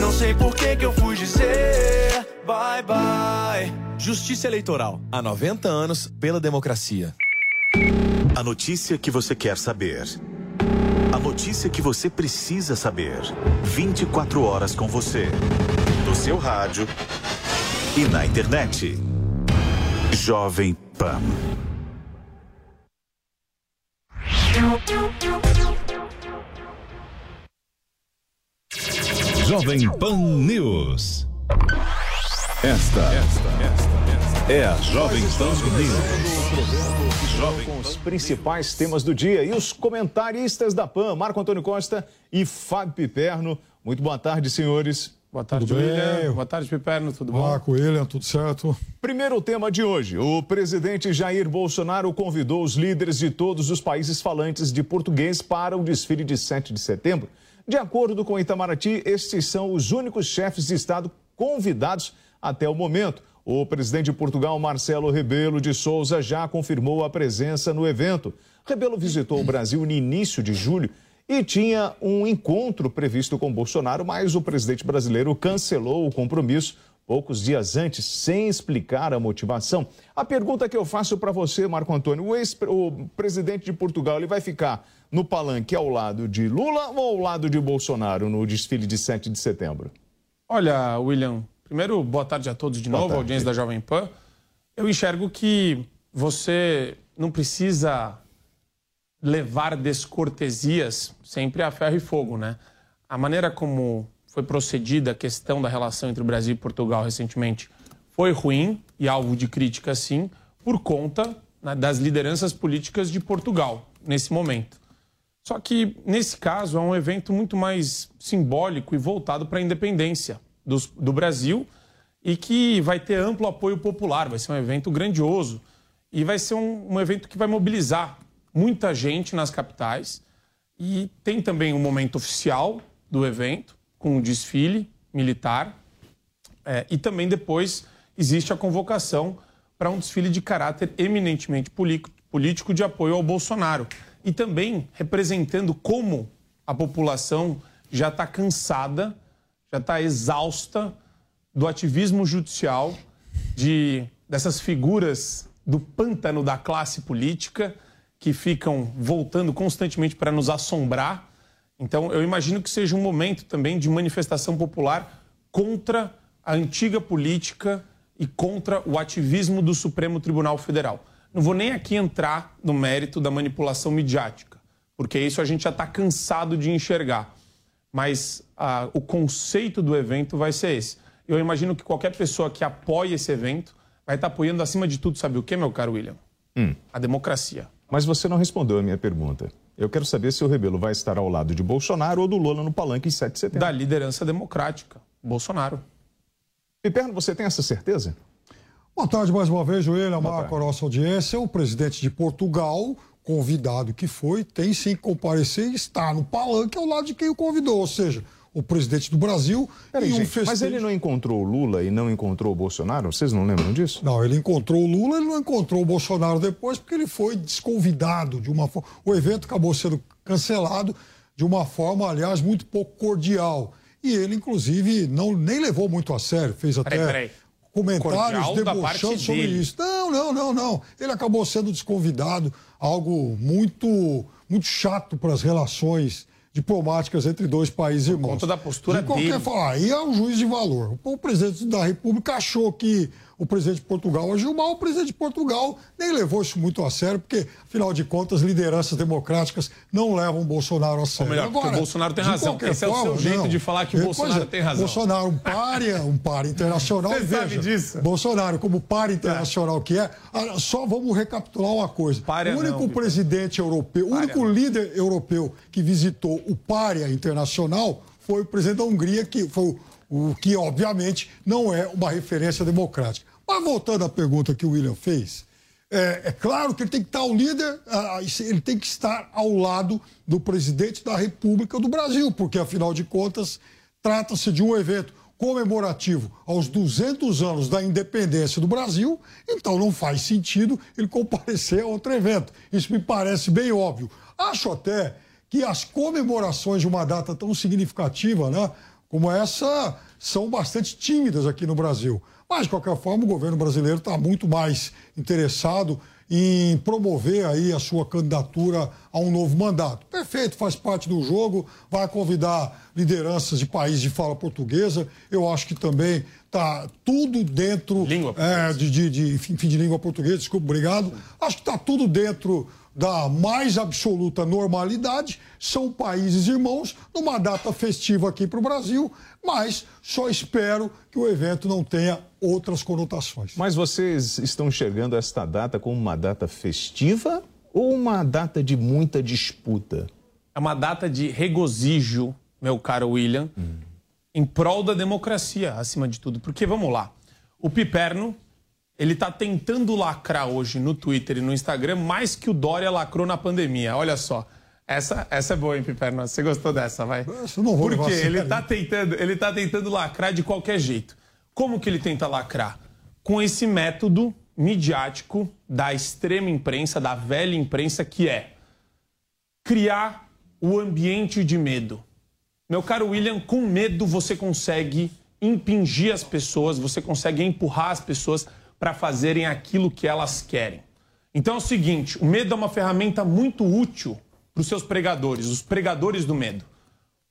Não sei por que, que eu fui dizer bye bye. Justiça Eleitoral. Há 90 anos pela democracia. A notícia que você quer saber. A notícia que você precisa saber. 24 horas com você. No seu rádio e na internet. Jovem Pan. Jovem Pan News. Esta, esta, esta, é a Jovem Pan News. Jovem com os principais temas do dia e os comentaristas da PAN, Marco Antônio Costa e Fábio Piperno. Muito boa tarde, senhores. Boa tarde, tudo William. Bem? Boa tarde, Piperno. Tudo bom? Marco, William, tudo certo? Primeiro tema de hoje. O presidente Jair Bolsonaro convidou os líderes de todos os países falantes de português para o desfile de 7 de setembro. De acordo com Itamaraty, estes são os únicos chefes de Estado convidados até o momento. O presidente de Portugal, Marcelo Rebelo de Souza, já confirmou a presença no evento. Rebelo visitou o Brasil no início de julho e tinha um encontro previsto com Bolsonaro, mas o presidente brasileiro cancelou o compromisso poucos dias antes, sem explicar a motivação. A pergunta que eu faço para você, Marco Antônio, o, ex, o presidente de Portugal, ele vai ficar no palanque ao lado de Lula ou ao lado de Bolsonaro no desfile de 7 de setembro? Olha, William, primeiro, boa tarde a todos de boa novo, tarde. audiência da Jovem Pan. Eu enxergo que você não precisa levar descortesias sempre a ferro e fogo, né? A maneira como foi procedida a questão da relação entre o Brasil e Portugal recentemente foi ruim e alvo de crítica, sim, por conta né, das lideranças políticas de Portugal nesse momento. Só que, nesse caso, é um evento muito mais simbólico e voltado para a independência do, do Brasil e que vai ter amplo apoio popular. Vai ser um evento grandioso e vai ser um, um evento que vai mobilizar muita gente nas capitais. E tem também um momento oficial do evento, com o desfile militar. É, e também depois existe a convocação para um desfile de caráter eminentemente político de apoio ao Bolsonaro. E também representando como a população já está cansada, já está exausta do ativismo judicial, de dessas figuras do pântano da classe política que ficam voltando constantemente para nos assombrar. Então, eu imagino que seja um momento também de manifestação popular contra a antiga política e contra o ativismo do Supremo Tribunal Federal. Não vou nem aqui entrar no mérito da manipulação midiática, porque isso a gente já está cansado de enxergar. Mas ah, o conceito do evento vai ser esse. Eu imagino que qualquer pessoa que apoie esse evento vai estar tá apoiando, acima de tudo, sabe o que, meu caro William? Hum. A democracia. Mas você não respondeu a minha pergunta. Eu quero saber se o Rebelo vai estar ao lado de Bolsonaro ou do Lula no palanque em 7 de setembro. Da liderança democrática, Bolsonaro. Piperno, você tem essa certeza? Boa tarde mais uma vez, Joelho, Marco, a nossa audiência. O presidente de Portugal, convidado que foi, tem sim que comparecer e está no palanque ao lado de quem o convidou. Ou seja, o presidente do Brasil Peraí, e um gente, festejo... Mas ele não encontrou o Lula e não encontrou o Bolsonaro? Vocês não lembram disso? Não, ele encontrou o Lula, ele não encontrou o Bolsonaro depois porque ele foi desconvidado de uma forma. O evento acabou sendo cancelado de uma forma, aliás, muito pouco cordial. E ele, inclusive, não, nem levou muito a sério, fez até. Peraí, peraí. comentários debochando sobre dele. isso. Não, não, não, não. Ele acabou sendo desconvidado, algo muito, muito chato para as relações diplomáticas entre dois países irmãos. conta da postura de qualquer dele. forma, aí é um juiz de valor. O presidente da República achou que o presidente de Portugal agiu mal, o presidente de Portugal nem levou isso muito a sério, porque, afinal de contas, lideranças democráticas não levam o Bolsonaro a sério. melhor, porque o Bolsonaro tem razão. Esse é o seu jeito de falar que o Bolsonaro é, tem razão. Bolsonaro, um párea, um párea internacional. Você e sabe veja, disso? Bolsonaro, como párea internacional que é, só vamos recapitular uma coisa. Párea o único não, presidente europeu, o único líder europeu que visitou o párea internacional foi o presidente da Hungria, que foi o, o que, obviamente, não é uma referência democrática. Mas voltando à pergunta que o William fez, é, é claro que ele tem que estar o líder, ele tem que estar ao lado do presidente da República do Brasil, porque afinal de contas trata-se de um evento comemorativo aos 200 anos da independência do Brasil, então não faz sentido ele comparecer a outro evento. Isso me parece bem óbvio. Acho até que as comemorações de uma data tão significativa, né, como essa, são bastante tímidas aqui no Brasil. Mas, de qualquer forma, o governo brasileiro está muito mais interessado em promover aí a sua candidatura a um novo mandato. Perfeito, faz parte do jogo, vai convidar lideranças de países de fala portuguesa. Eu acho que também está tudo dentro é, de, de, de, enfim, de língua portuguesa, desculpa, obrigado. Acho que está tudo dentro da mais absoluta normalidade. São países irmãos, numa data festiva aqui para o Brasil, mas só espero que o evento não tenha outras conotações. Mas vocês estão enxergando esta data como uma data festiva ou uma data de muita disputa? É uma data de regozijo, meu caro William, em prol da democracia, acima de tudo. Porque, vamos lá, o Piperno, ele está tentando lacrar hoje no Twitter e no Instagram mais que o Dória lacrou na pandemia. Olha só. Essa, essa é boa, hein, Piperno? Você gostou dessa, vai? Eu não vou Porque ele está tentando, ele tá tentando lacrar de qualquer jeito. Como que ele tenta lacrar? Com esse método midiático da extrema imprensa, da velha imprensa, que é criar o ambiente de medo. Meu caro William, com medo você consegue impingir as pessoas, você consegue empurrar as pessoas para fazerem aquilo que elas querem. Então é o seguinte: o medo é uma ferramenta muito útil para os seus pregadores, os pregadores do medo.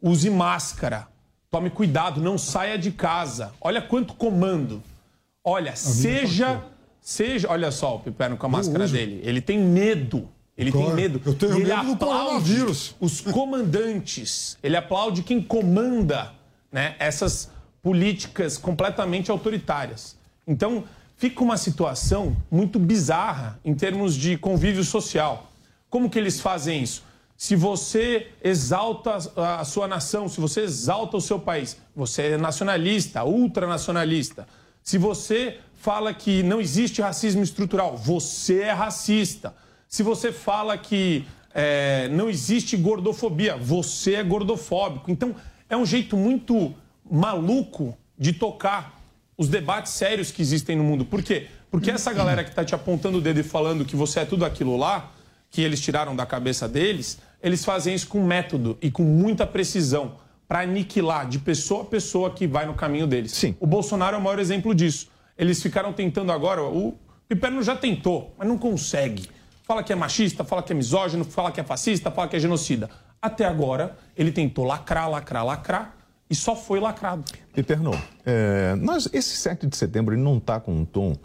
Use máscara, tome cuidado, não saia de casa. Olha quanto comando. Olha, seja, seja, olha só o Piperno com a máscara uso. dele. Ele tem medo. Ele tem Claro, medo. eu tenho E ele medo do aplaude coronavírus. Os comandantes. Ele aplaude quem comanda né, essas políticas completamente autoritárias. Então, fica uma situação muito bizarra em termos de convívio social. Como que eles fazem isso? Se você exalta a sua nação, se você exalta o seu país, você é nacionalista, ultranacionalista. Se você fala que não existe racismo estrutural, você é racista. Se você fala que é, não existe gordofobia, você é gordofóbico. Então, é um jeito muito maluco de tocar os debates sérios que existem no mundo. Por quê? Porque essa galera que está te apontando o dedo e falando que você é tudo aquilo lá, que eles tiraram da cabeça deles, eles fazem isso com método e com muita precisão para aniquilar de pessoa a pessoa que vai no caminho deles. Sim. O Bolsonaro é o maior exemplo disso. Eles ficaram tentando agora, o Piperno já tentou, mas não consegue. Fala que é machista, fala que é misógino, fala que é fascista, fala que é genocida. Até agora, ele tentou lacrar, lacrar, lacrar e só foi lacrado. Piperno, é, nós, esse 7 de setembro ele não está com um tom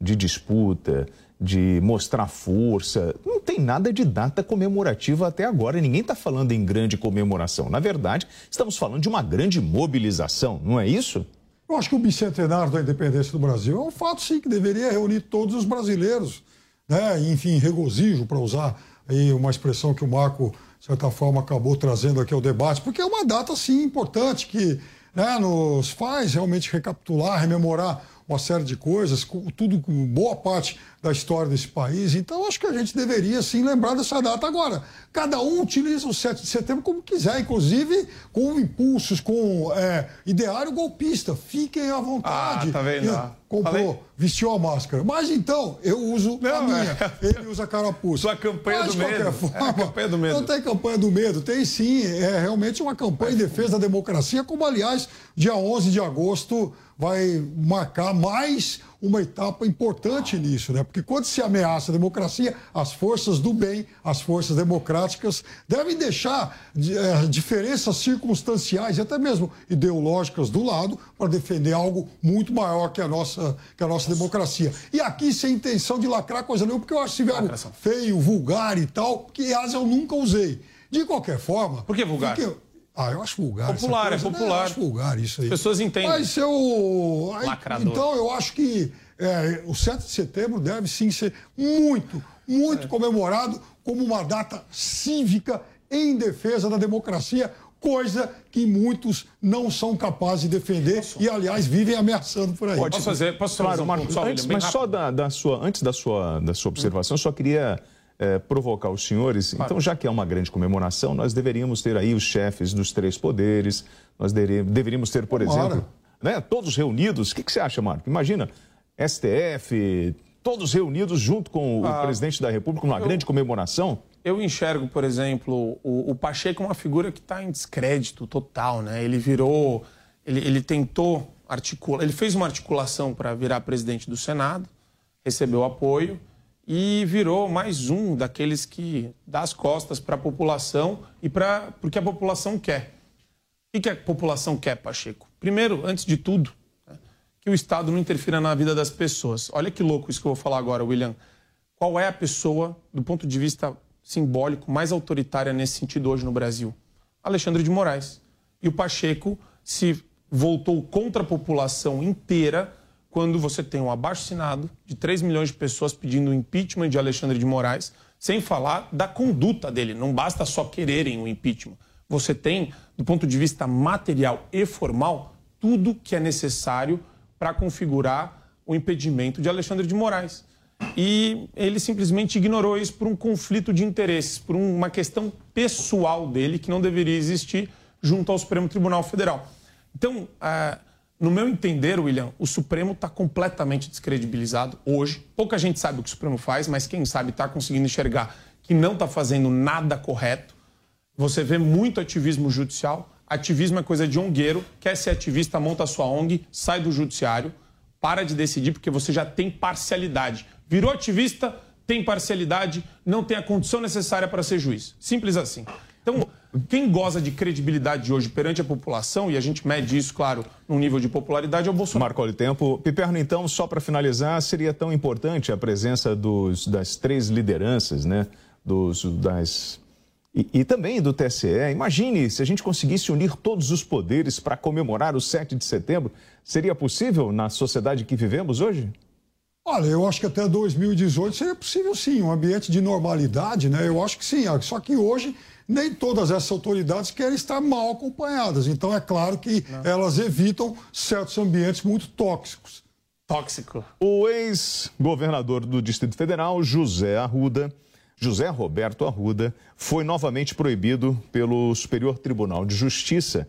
de disputa, de mostrar força. Não tem nada de data comemorativa até agora. Ninguém está falando em grande comemoração. Na verdade, estamos falando de uma grande mobilização, não é isso? Eu acho que o bicentenário da independência do Brasil é um fato, sim, que deveria reunir todos os brasileiros. Né? Enfim, regozijo, para usar aí uma expressão que o Marco, certa forma, acabou trazendo aqui ao debate, porque é uma data, sim, importante que né, nos faz realmente recapitular, rememorar uma série de coisas, tudo, boa parte da história desse país. Então, acho que a gente deveria, sim, lembrar dessa data. Agora, cada um utiliza o 7 de setembro como quiser, inclusive com impulsos, com é, ideário golpista. Fiquem à vontade. Ah, tá vendo? Ó? comprou, Falei. vestiu a máscara. Mas então, eu uso a minha. Ele usa a carapuça. Sua campanha Mas, do medo. Forma, É a campanha do medo. Não tem campanha do medo, tem sim. É realmente uma campanha em defesa da democracia, como, aliás, dia 11 de agosto vai marcar mais uma etapa importante nisso, né? Porque quando se ameaça a democracia, as forças do bem, as forças democráticas, devem deixar eh, diferenças circunstanciais e até mesmo ideológicas do lado para defender algo muito maior que a nossa, que a nossa democracia. E aqui sem intenção de lacrar coisa nenhuma, porque eu acho esse verbo feio, vulgar e tal, que aliás eu nunca usei. De qualquer forma. Por que vulgar? porque- ah, eu acho vulgar. Popular, é coisa, né? popular. Eu acho vulgar isso aí. As pessoas entendem. Mas eu. aí- Lacrador. então eu acho que é, o 7 de setembro deve sim ser muito, muito É. comemorado como uma data cívica em defesa da democracia, coisa que muitos não são capazes de defender e, aliás, vivem ameaçando por aí. Posso fazer, posso Claro, fazer um Marcos, só, antes, mas só da, da sua, antes da sua, da sua observação, eu só queria eh, provocar os senhores. Então, já que é uma grande comemoração, nós deveríamos ter aí os chefes dos três poderes, nós deveríamos ter, por Tomara. exemplo, né, todos reunidos. O que, que você acha, Marco? Imagina, STF, todos reunidos junto com o Ah, presidente da República, numa eu- grande comemoração. Eu enxergo, por exemplo, o, o Pacheco uma figura que está em descrédito total, né? Ele virou, ele, ele tentou articular, ele fez uma articulação para virar presidente do Senado, recebeu apoio e virou mais um daqueles que dá as costas para a população e para porque a população quer. O que que a população quer, Pacheco? Primeiro, antes de tudo, né, que o Estado não interfira na vida das pessoas. Olha que louco isso que eu vou falar agora, William. Qual é a pessoa, do ponto de vista simbólico, mais autoritária nesse sentido hoje no Brasil? Alexandre de Moraes. E o Pacheco se voltou contra a população inteira quando você tem um abaixo-assinado de 3 milhões de pessoas pedindo o impeachment de Alexandre de Moraes, sem falar da conduta dele. Não basta só quererem o impeachment. Você tem, do ponto de vista material e formal, tudo que é necessário para configurar o impedimento de Alexandre de Moraes. E ele simplesmente ignorou isso por um conflito de interesses, por uma questão pessoal dele que não deveria existir junto ao Supremo Tribunal Federal. Então, ah, no meu entender, William, o Supremo está completamente descredibilizado hoje. Pouca gente sabe o que o Supremo faz, mas quem sabe está conseguindo enxergar que não está fazendo nada correto. Você vê muito ativismo judicial. Ativismo é coisa de ongueiro. Quer ser ativista, monta a sua ONG, sai do judiciário, para de decidir, porque você já tem parcialidade. Virou ativista, tem parcialidade, não tem a condição necessária para ser juiz. Simples assim. Então, quem goza de credibilidade hoje perante a população, e a gente mede isso, claro, num nível de popularidade, é o Bolsonaro. Marco, olha o tempo. Piperno, então, só para finalizar, seria tão importante a presença dos, das três lideranças, né? Dos, das, e, e também do TSE. Imagine se a gente conseguisse unir todos os poderes para comemorar o 7 de setembro. Seria possível na sociedade que vivemos hoje? Olha, eu acho que até 2018 seria possível sim, um ambiente de normalidade, né? Eu acho que sim. Só que hoje nem todas essas autoridades querem estar mal acompanhadas. Então é claro que elas evitam certos ambientes muito tóxicos. Tóxico. O ex-governador do Distrito Federal, José Arruda, José Roberto Arruda, foi novamente proibido pelo Superior Tribunal de Justiça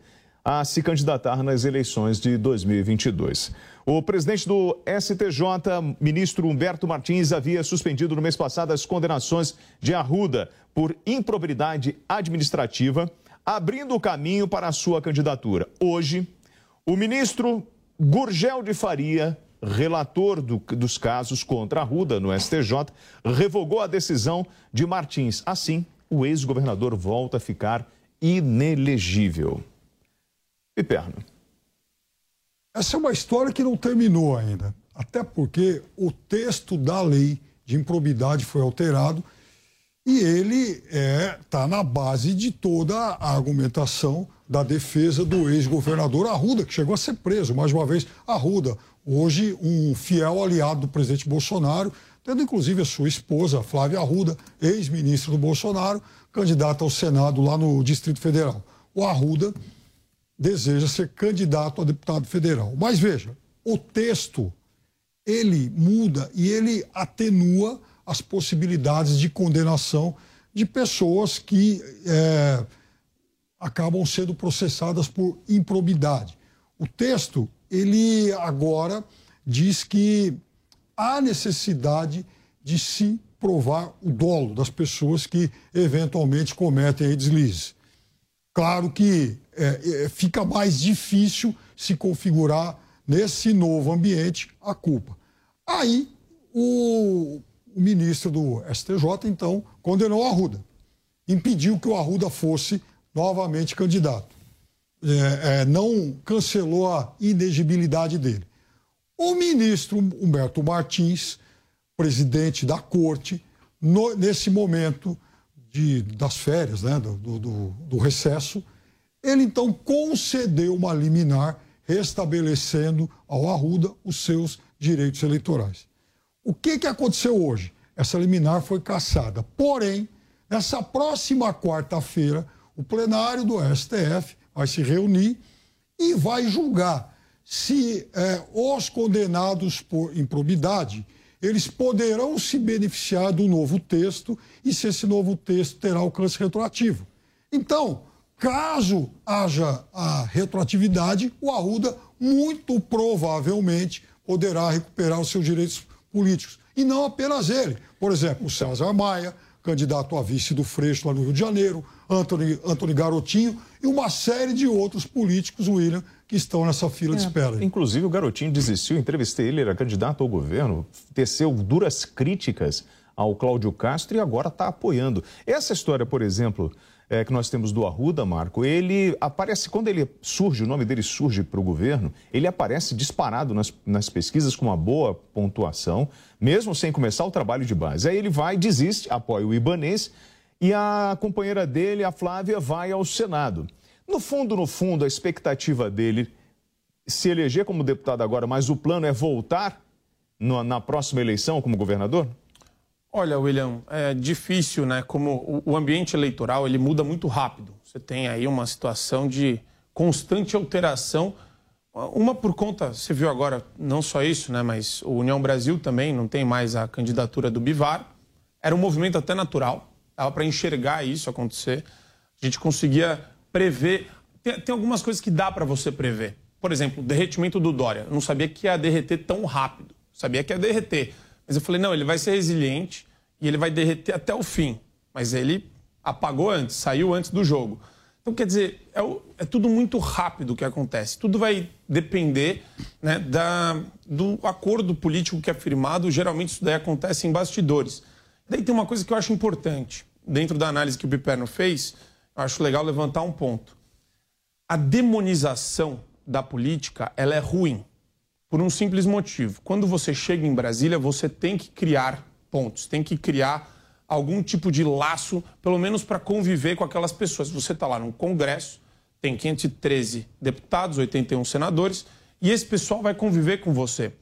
a se candidatar nas eleições de 2022. O presidente do STJ, ministro Humberto Martins, havia suspendido no mês passado as condenações de Arruda por improbidade administrativa, abrindo o caminho para a sua candidatura. Hoje, o ministro Gurgel de Faria, relator do- dos casos contra Arruda no STJ, revogou a decisão de Martins. Assim, o ex-governador volta a ficar inelegível. Piperno. Essa é uma história que não terminou ainda. Até porque o texto da lei de improbidade foi alterado e ele está na base de toda a argumentação da defesa do ex-governador Arruda, que chegou a ser preso, mais uma vez, Arruda, hoje um fiel aliado do presidente Bolsonaro, tendo inclusive a sua esposa, Flávia Arruda, ex-ministra do Bolsonaro, candidata ao Senado lá no Distrito Federal. O Arruda deseja ser candidato a deputado federal. Mas veja, o texto ele muda e ele atenua as possibilidades de condenação de pessoas que é, acabam sendo processadas por improbidade. O texto ele agora diz que há necessidade de se provar o dolo das pessoas que eventualmente cometem deslizes. Claro que é, é, fica mais difícil se configurar nesse novo ambiente a culpa. Aí o, o ministro do STJ, então, condenou Arruda, impediu que o Arruda fosse novamente candidato. É, é, não cancelou a inegibilidade dele. O ministro Humberto Martins, presidente da corte, no, nesse momento de, das férias, né, do, do, do recesso, ele então concedeu uma liminar restabelecendo ao Arruda os seus direitos eleitorais. O que, que aconteceu hoje? Essa liminar foi cassada. Porém, nessa próxima quarta-feira, o plenário do STF vai se reunir e vai julgar se é, os condenados por improbidade eles poderão se beneficiar do novo texto e se esse novo texto terá alcance retroativo. Então, caso haja a retroatividade, o Arruda muito provavelmente poderá recuperar os seus direitos políticos. E não apenas ele. Por exemplo, o César Maia, candidato a vice do Freixo lá no Rio de Janeiro, Antony, Antony Garotinho e uma série de outros políticos, William, que estão nessa fila é. de espera. Inclusive, o Garotinho desistiu, entrevistei ele, era candidato ao governo, teceu duras críticas ao Cláudio Castro e agora está apoiando. Essa história, por exemplo, é, que nós temos do Arruda, Marco, ele aparece, quando ele surge, o nome dele surge para o governo, ele aparece disparado nas, nas pesquisas com uma boa pontuação, mesmo sem começar o trabalho de base. Aí ele vai, desiste, apoia o Ibanês e a companheira dele, a Flávia, vai ao Senado. No fundo, no fundo, a expectativa dele se eleger como deputado agora, mas o plano é voltar no, na próxima eleição como governador? Olha, William, é difícil, né? Como o ambiente eleitoral ele muda muito rápido. Você tem aí uma situação de constante alteração. Uma por conta, você viu agora, não só isso, né? Mas o União Brasil também não tem mais a candidatura do Bivar. Era um movimento até natural, dava para enxergar isso acontecer. A gente conseguia prever. Tem, tem algumas coisas que dá para você prever. Por exemplo, o derretimento do Dória. Eu não sabia que ia derreter tão rápido. Sabia que ia derreter mas eu falei, não, ele vai ser resiliente e ele vai derreter até o fim. Mas ele apagou antes, saiu antes do jogo. Então, quer dizer, é, o, é tudo muito rápido o que acontece. Tudo vai depender né, da, do acordo político que é firmado. Geralmente isso daí acontece em bastidores. Daí tem uma coisa que eu acho importante. Dentro da análise que o Piperno fez, eu acho legal levantar um ponto. A demonização da política, ela é ruim por um simples motivo. Quando você chega em Brasília, você tem que criar pontos, tem que criar algum tipo de laço, pelo menos para conviver com aquelas pessoas. Você está lá no Congresso, tem 513 deputados, 81 senadores, e esse pessoal vai conviver com você.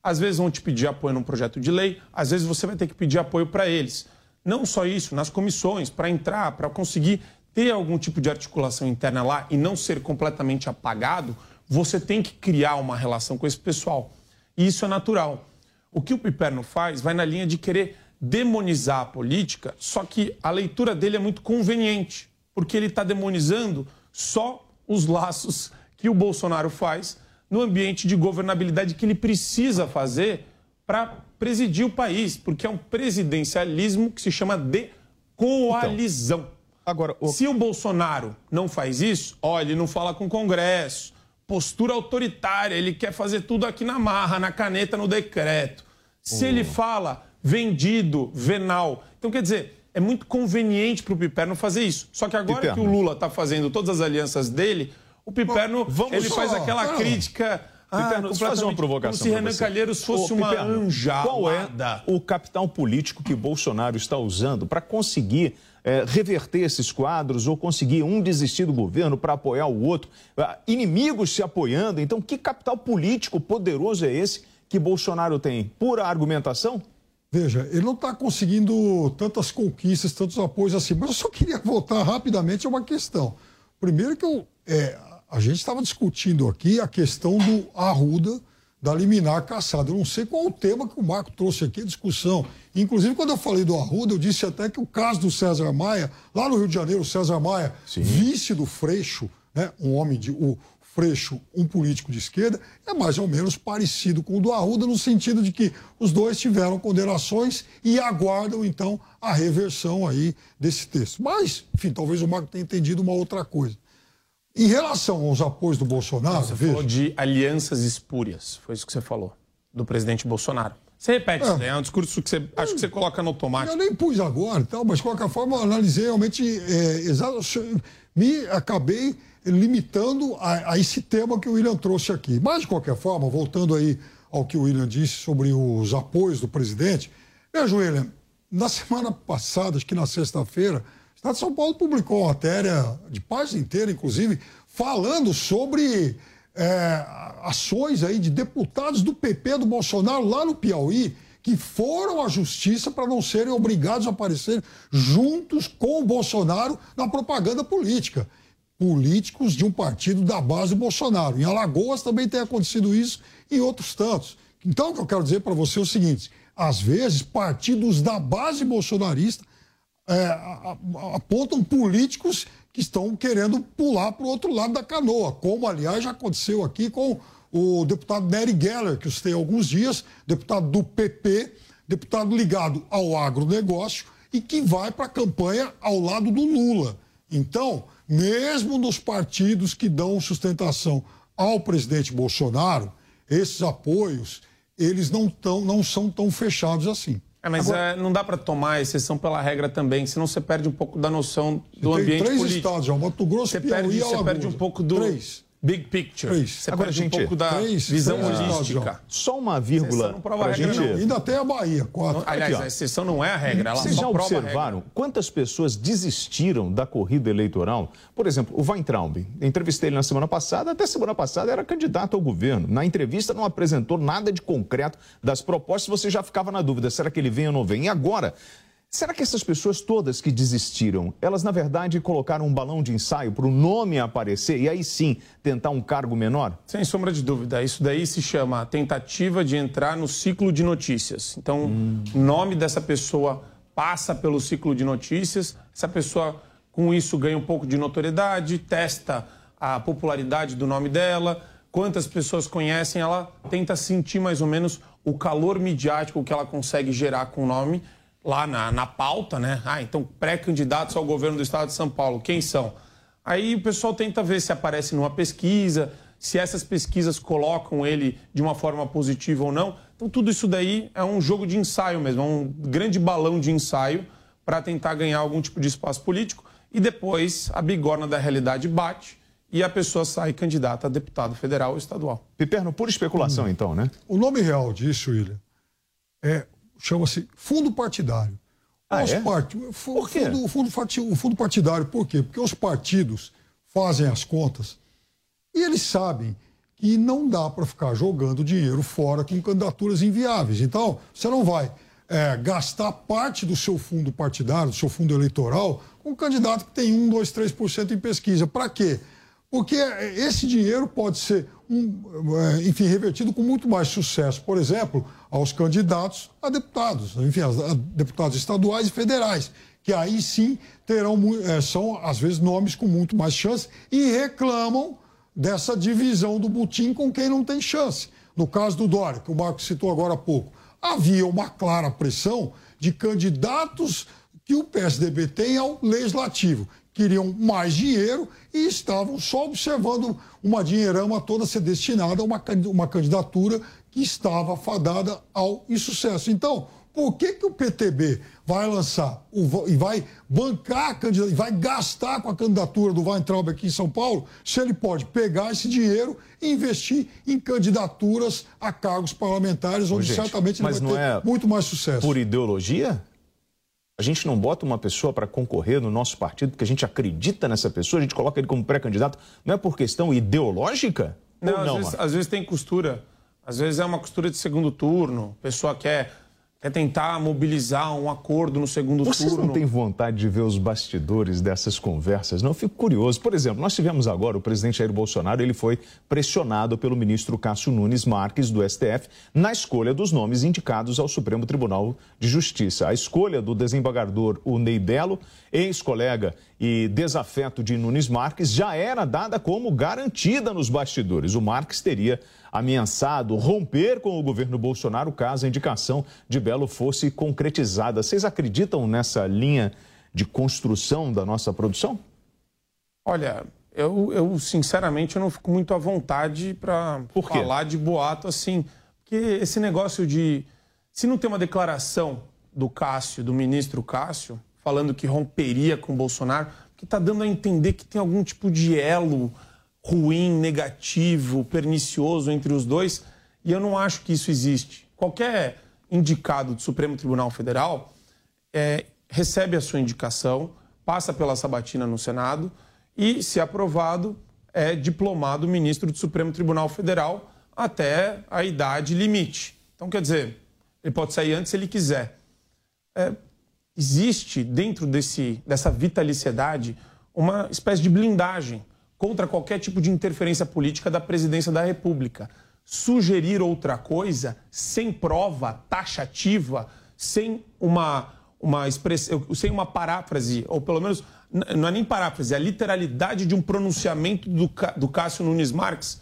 Às vezes vão te pedir apoio num projeto de lei, às vezes você vai ter que pedir apoio para eles. Não só isso, nas comissões, para entrar, para conseguir ter algum tipo de articulação interna lá e não ser completamente apagado, você tem que criar uma relação com esse pessoal. E isso é natural. O que o Piperno faz vai na linha de querer demonizar a política, só que a leitura dele é muito conveniente, porque ele está demonizando só os laços que o Bolsonaro faz no ambiente de governabilidade que ele precisa fazer para presidir o país, porque é um presidencialismo que se chama de coalizão. Então, agora, o... se o Bolsonaro não faz isso, ó, ele não fala com o Congresso, postura autoritária, ele quer fazer tudo aqui na marra, na caneta, no decreto. Se ele fala vendido, venal. Então, quer dizer, é muito conveniente para o Piperno fazer isso. Só que agora Piperno. que o Lula está fazendo todas as alianças dele, o Piperno Vamos ele só. faz aquela não. crítica. Ah, Piperno, fazer uma provocação. Como se Renan Calheiros fosse Ô, uma Piperno, anjada. Qual é o capital político que Bolsonaro está usando para conseguir é, reverter esses quadros ou conseguir um desistir do governo para apoiar o outro, ah, inimigos se apoiando. Então, que capital político poderoso é esse que Bolsonaro tem? Pura argumentação? Veja, ele não está conseguindo tantas conquistas, tantos apoios assim, mas eu só queria voltar rapidamente a uma questão. Primeiro que eu, é, a gente estava discutindo aqui a questão do Arruda da liminar caçada. Eu não sei qual o tema que o Marco trouxe aqui, a discussão. Inclusive, quando eu falei do Arruda, eu disse até que o caso do César Maia, lá no Rio de Janeiro, o César Maia, Sim. vice do Freixo, né, um homem de. O Freixo um político de esquerda, é mais ou menos parecido com o do Arruda, no sentido de que os dois tiveram condenações e aguardam, então, a reversão aí desse texto. Mas, enfim, talvez o Marco tenha entendido uma outra coisa. Em relação aos apoios do Bolsonaro. Você veja, falou de alianças espúrias, foi isso que você falou, do presidente Bolsonaro. Você repete É. daí, é um discurso que você acho que você coloca no automático. Eu nem pus agora, e tal, mas de qualquer forma eu analisei realmente, é, exato, me acabei limitando a, a esse tema que o William trouxe aqui. Mas, de qualquer forma, voltando aí ao que o William disse sobre os apoios do presidente, veja, William, na semana passada, acho que na sexta-feira, Estado de São Paulo publicou uma matéria de página inteira, inclusive, falando sobre é, ações aí de deputados do PP do Bolsonaro lá no Piauí que foram à justiça para não serem obrigados a aparecer juntos com o Bolsonaro na propaganda política. Políticos de um partido da base do Bolsonaro. Em Alagoas também tem acontecido isso e outros tantos. Então, o que eu quero dizer para você é o seguinte: às vezes, partidos da base bolsonarista é, apontam políticos que estão querendo pular para o outro lado da canoa, como, aliás, já aconteceu aqui com o deputado Nery Geller, que eu citei há alguns dias, deputado do PP, deputado ligado ao agronegócio e que vai para a campanha ao lado do Lula. Então, mesmo nos partidos que dão sustentação ao presidente Bolsonaro, esses apoios, eles não, tão, não são tão fechados assim. É, mas Agora- é, não dá para tomar exceção pela regra também, senão você perde um pouco da noção do tem ambiente três político. estados, Mato Grosso, você Piauí perde, e você Alagoas. perde um pouco do Três. Big picture. Três. Você Agora, perde um gente, pouco da três- visão três holística. Só uma vírgula não prova a regra, gente. não. Ainda tem a Bahia, quatro. Aliás, Aqui, a exceção não é a regra, ela Vocês já observaram quantas pessoas desistiram da corrida eleitoral? Por exemplo, o Weintraub. Entrevistei ele na semana passada, até semana passada era candidato ao governo. Na entrevista não apresentou nada de concreto das propostas, você já ficava na dúvida, será que ele vem ou não vem? E agora, será que essas pessoas todas que desistiram, elas na verdade colocaram um balão de ensaio para o nome aparecer e aí sim tentar um cargo menor? Sem sombra de dúvida. Isso daí se chama tentativa de entrar no ciclo de notícias. Então, o nome dessa pessoa passa pelo ciclo de notícias, essa pessoa, com isso, ganha um pouco de notoriedade, testa a popularidade do nome dela, quantas pessoas conhecem, ela tenta sentir mais ou menos o calor midiático que ela consegue gerar com o nome lá na, na pauta, né? Ah, então pré-candidatos ao governo do estado de São Paulo, quem são? Aí o pessoal tenta ver se aparece numa pesquisa, se essas pesquisas colocam ele de uma forma positiva ou não. Então, tudo isso daí é um jogo de ensaio mesmo, é um grande balão de ensaio para tentar ganhar algum tipo de espaço político. E depois a bigorna da realidade bate e a pessoa sai candidata a deputado federal ou estadual. Piperno, pura especulação então, né? O nome real disso, William, é, chama-se fundo partidário. Ah, Os é? fu- Por quê? Fundo, o fundo, parti- o fundo partidário, por quê? Porque os partidos fazem as contas e eles sabem que não dá para ficar jogando dinheiro fora com candidaturas inviáveis. Então, você não vai é, gastar parte do seu fundo partidário, do seu fundo eleitoral, com um candidato que tem 1, 2, 3% em pesquisa. Para quê? Porque esse dinheiro pode ser, um, é, enfim, revertido com muito mais sucesso, por exemplo, aos candidatos a deputados, enfim, a, deputados estaduais e federais, que aí sim terão, é, são às vezes nomes com muito mais chance e reclamam dessa divisão do butim com quem não tem chance. No caso do Dória, que o Marco citou agora há pouco, havia uma clara pressão de candidatos que o PSDB tem ao legislativo. Queriam mais dinheiro e estavam só observando uma dinheirama toda ser destinada a uma, uma candidatura que estava fadada ao insucesso. Então, por que, que o PTB vai lançar o e vai bancar a candidatura, e vai gastar com a candidatura do Weintraub aqui em São Paulo, se ele pode pegar esse dinheiro e investir em candidaturas a cargos parlamentares, onde Ô, gente, certamente ele vai não ter é muito mais sucesso. Por ideologia? A gente não bota uma pessoa para concorrer no nosso partido porque a gente acredita nessa pessoa, a gente coloca ele como pré-candidato. Não é por questão ideológica? Não, Ou às, não, vezes, às vezes tem costura. Às vezes é uma costura de segundo turno. A pessoa quer quer tentar mobilizar um acordo no segundo Vocês turno. não têm vontade de ver os bastidores dessas conversas? Não, eu fico curioso. Por exemplo, nós tivemos agora o presidente Jair Bolsonaro, ele foi pressionado pelo ministro Cássio Nunes Marques, do STF, na escolha dos nomes indicados ao Supremo Tribunal de Justiça. A escolha do desembargador o Ney Belo, ex-colega e desafeto de Nunes Marques, já era dada como garantida nos bastidores. O Marques teria ameaçado romper com o governo Bolsonaro caso a indicação de Belo fosse concretizada. Vocês acreditam nessa linha de construção da nossa produção? Olha, eu, eu sinceramente eu não fico muito à vontade para falar de boato assim. Porque esse negócio de. Se não tem uma declaração do Cássio, do ministro Cássio, falando que romperia com o Bolsonaro, que está dando a entender que tem algum tipo de elo ruim, negativo, pernicioso entre os dois, e eu não acho que isso existe. Qualquer indicado do Supremo Tribunal Federal é, recebe a sua indicação, passa pela sabatina no Senado e, se aprovado, é diplomado ministro do Supremo Tribunal Federal até a idade limite. Então, quer dizer, ele pode sair antes se ele quiser. É, existe dentro desse, dessa vitaliciedade uma espécie de blindagem contra qualquer tipo de interferência política da presidência da República. Sugerir outra coisa sem prova taxativa, sem uma, uma expressão, sem uma paráfrase, ou pelo menos não é nem paráfrase, é a literalidade de um pronunciamento do, do Cássio Nunes Marques,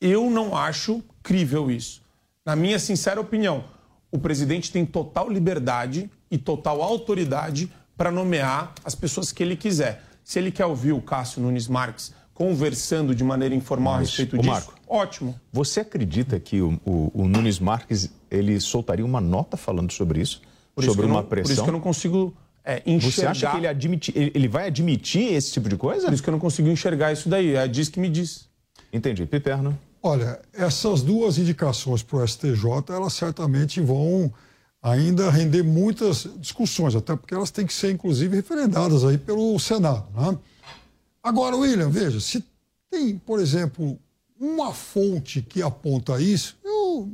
eu não acho crível isso. Na minha sincera opinião, o presidente tem total liberdade e total autoridade para nomear as pessoas que ele quiser. Se ele quer ouvir o Cássio Nunes Marques conversando de maneira informal Mas, a respeito ô, disso, Marco, ótimo. Você acredita que o, o- o Nunes Marques ele soltaria uma nota falando sobre isso? Por isso sobre que eu uma não- pressão? Por isso que eu não consigo é, enxergar... Você acha que ele, admiti- ele- ele vai admitir esse tipo de coisa? Por isso que eu não consigo enxergar isso daí. É diz que me diz. Entendi. Piperno? Olha, essas duas indicações para o STJ, elas certamente vão ainda render muitas discussões, até porque elas têm que ser, inclusive, referendadas aí pelo Senado. Né? Agora, William, veja, se tem, por exemplo, uma fonte que aponta isso, eu,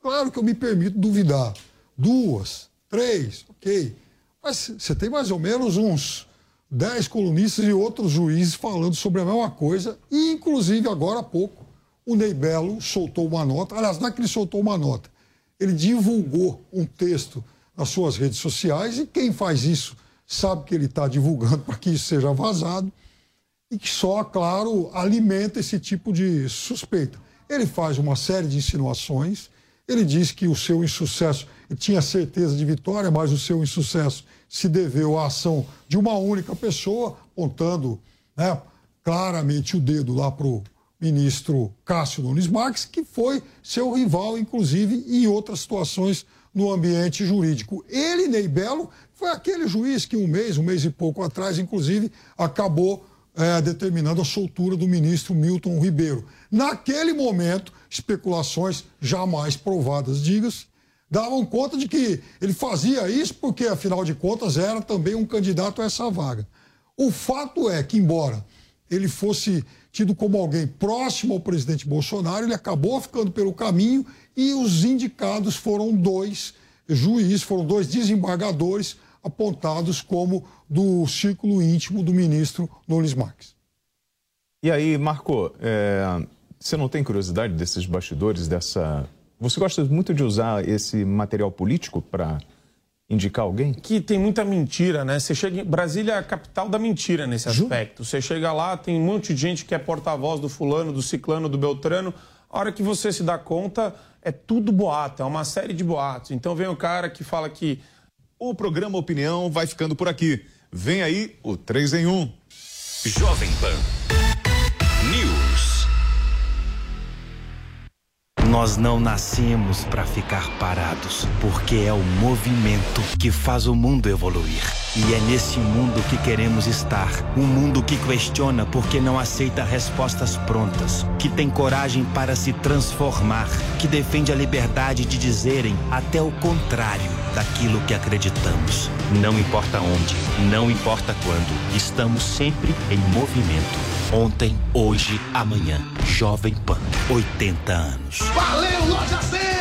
claro que eu me permito duvidar. Duas, três, ok. Mas você tem mais ou menos uns dez colunistas e outros juízes falando sobre a mesma coisa, e inclusive agora há pouco o Ney Belo soltou uma nota, aliás, não é que ele soltou uma nota, ele divulgou um texto nas suas redes sociais, e quem faz isso sabe que ele está divulgando para que isso seja vazado, e que só, claro, alimenta esse tipo de suspeita. Ele faz uma série de insinuações, ele diz que o seu insucesso, tinha certeza de vitória, mas o seu insucesso se deveu à ação de uma única pessoa, apontando né, claramente o dedo lá para o ministro Cássio Nunes Marques, que foi seu rival, inclusive, em outras situações no ambiente jurídico. Ele, Ney Belo, foi aquele juiz que um mês, um mês e pouco atrás, inclusive, acabou eh, determinando a soltura do ministro Milton Ribeiro. Naquele momento, especulações jamais provadas, diga-se, davam conta de que ele fazia isso porque, afinal de contas, era também um candidato a essa vaga. O fato é que, embora ele fosse tido como alguém próximo ao presidente Bolsonaro, ele acabou ficando pelo caminho e os indicados foram dois juízes, foram dois desembargadores apontados como do círculo íntimo do ministro Nunes Marques. E aí, Marco, é, você não tem curiosidade desses bastidores, dessa. Você gosta muito de usar esse material político para indicar alguém? Que tem muita mentira, né? Você chega em Brasília é a capital da mentira nesse aspecto. Você chega lá, tem um monte de gente que é porta-voz do fulano, do ciclano, do beltrano. A hora que você se dá conta, é tudo boato, é uma série de boatos. Então vem o cara que fala que O programa Opinião vai ficando por aqui. Vem aí o 3 em 1. Jovem Pan Nós não nascemos para ficar parados, porque é o movimento que faz o mundo evoluir. E é nesse mundo que queremos estar. Um mundo que questiona porque não aceita respostas prontas, que tem coragem para se transformar, que defende a liberdade de dizerem até o contrário daquilo que acreditamos. Não importa onde, não importa quando, estamos sempre em movimento. Ontem, hoje, amanhã. Jovem Pan, 80 anos. Valeu, Loja 100!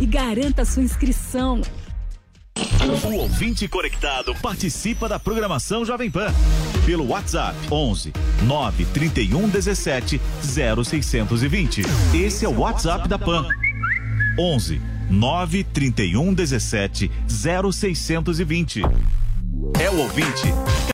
e garanta sua inscrição. O ouvinte conectado participa da programação Jovem Pan pelo WhatsApp 11 931 17 0620. Esse é o WhatsApp da Pan. 11 931 17 0620. É o ouvinte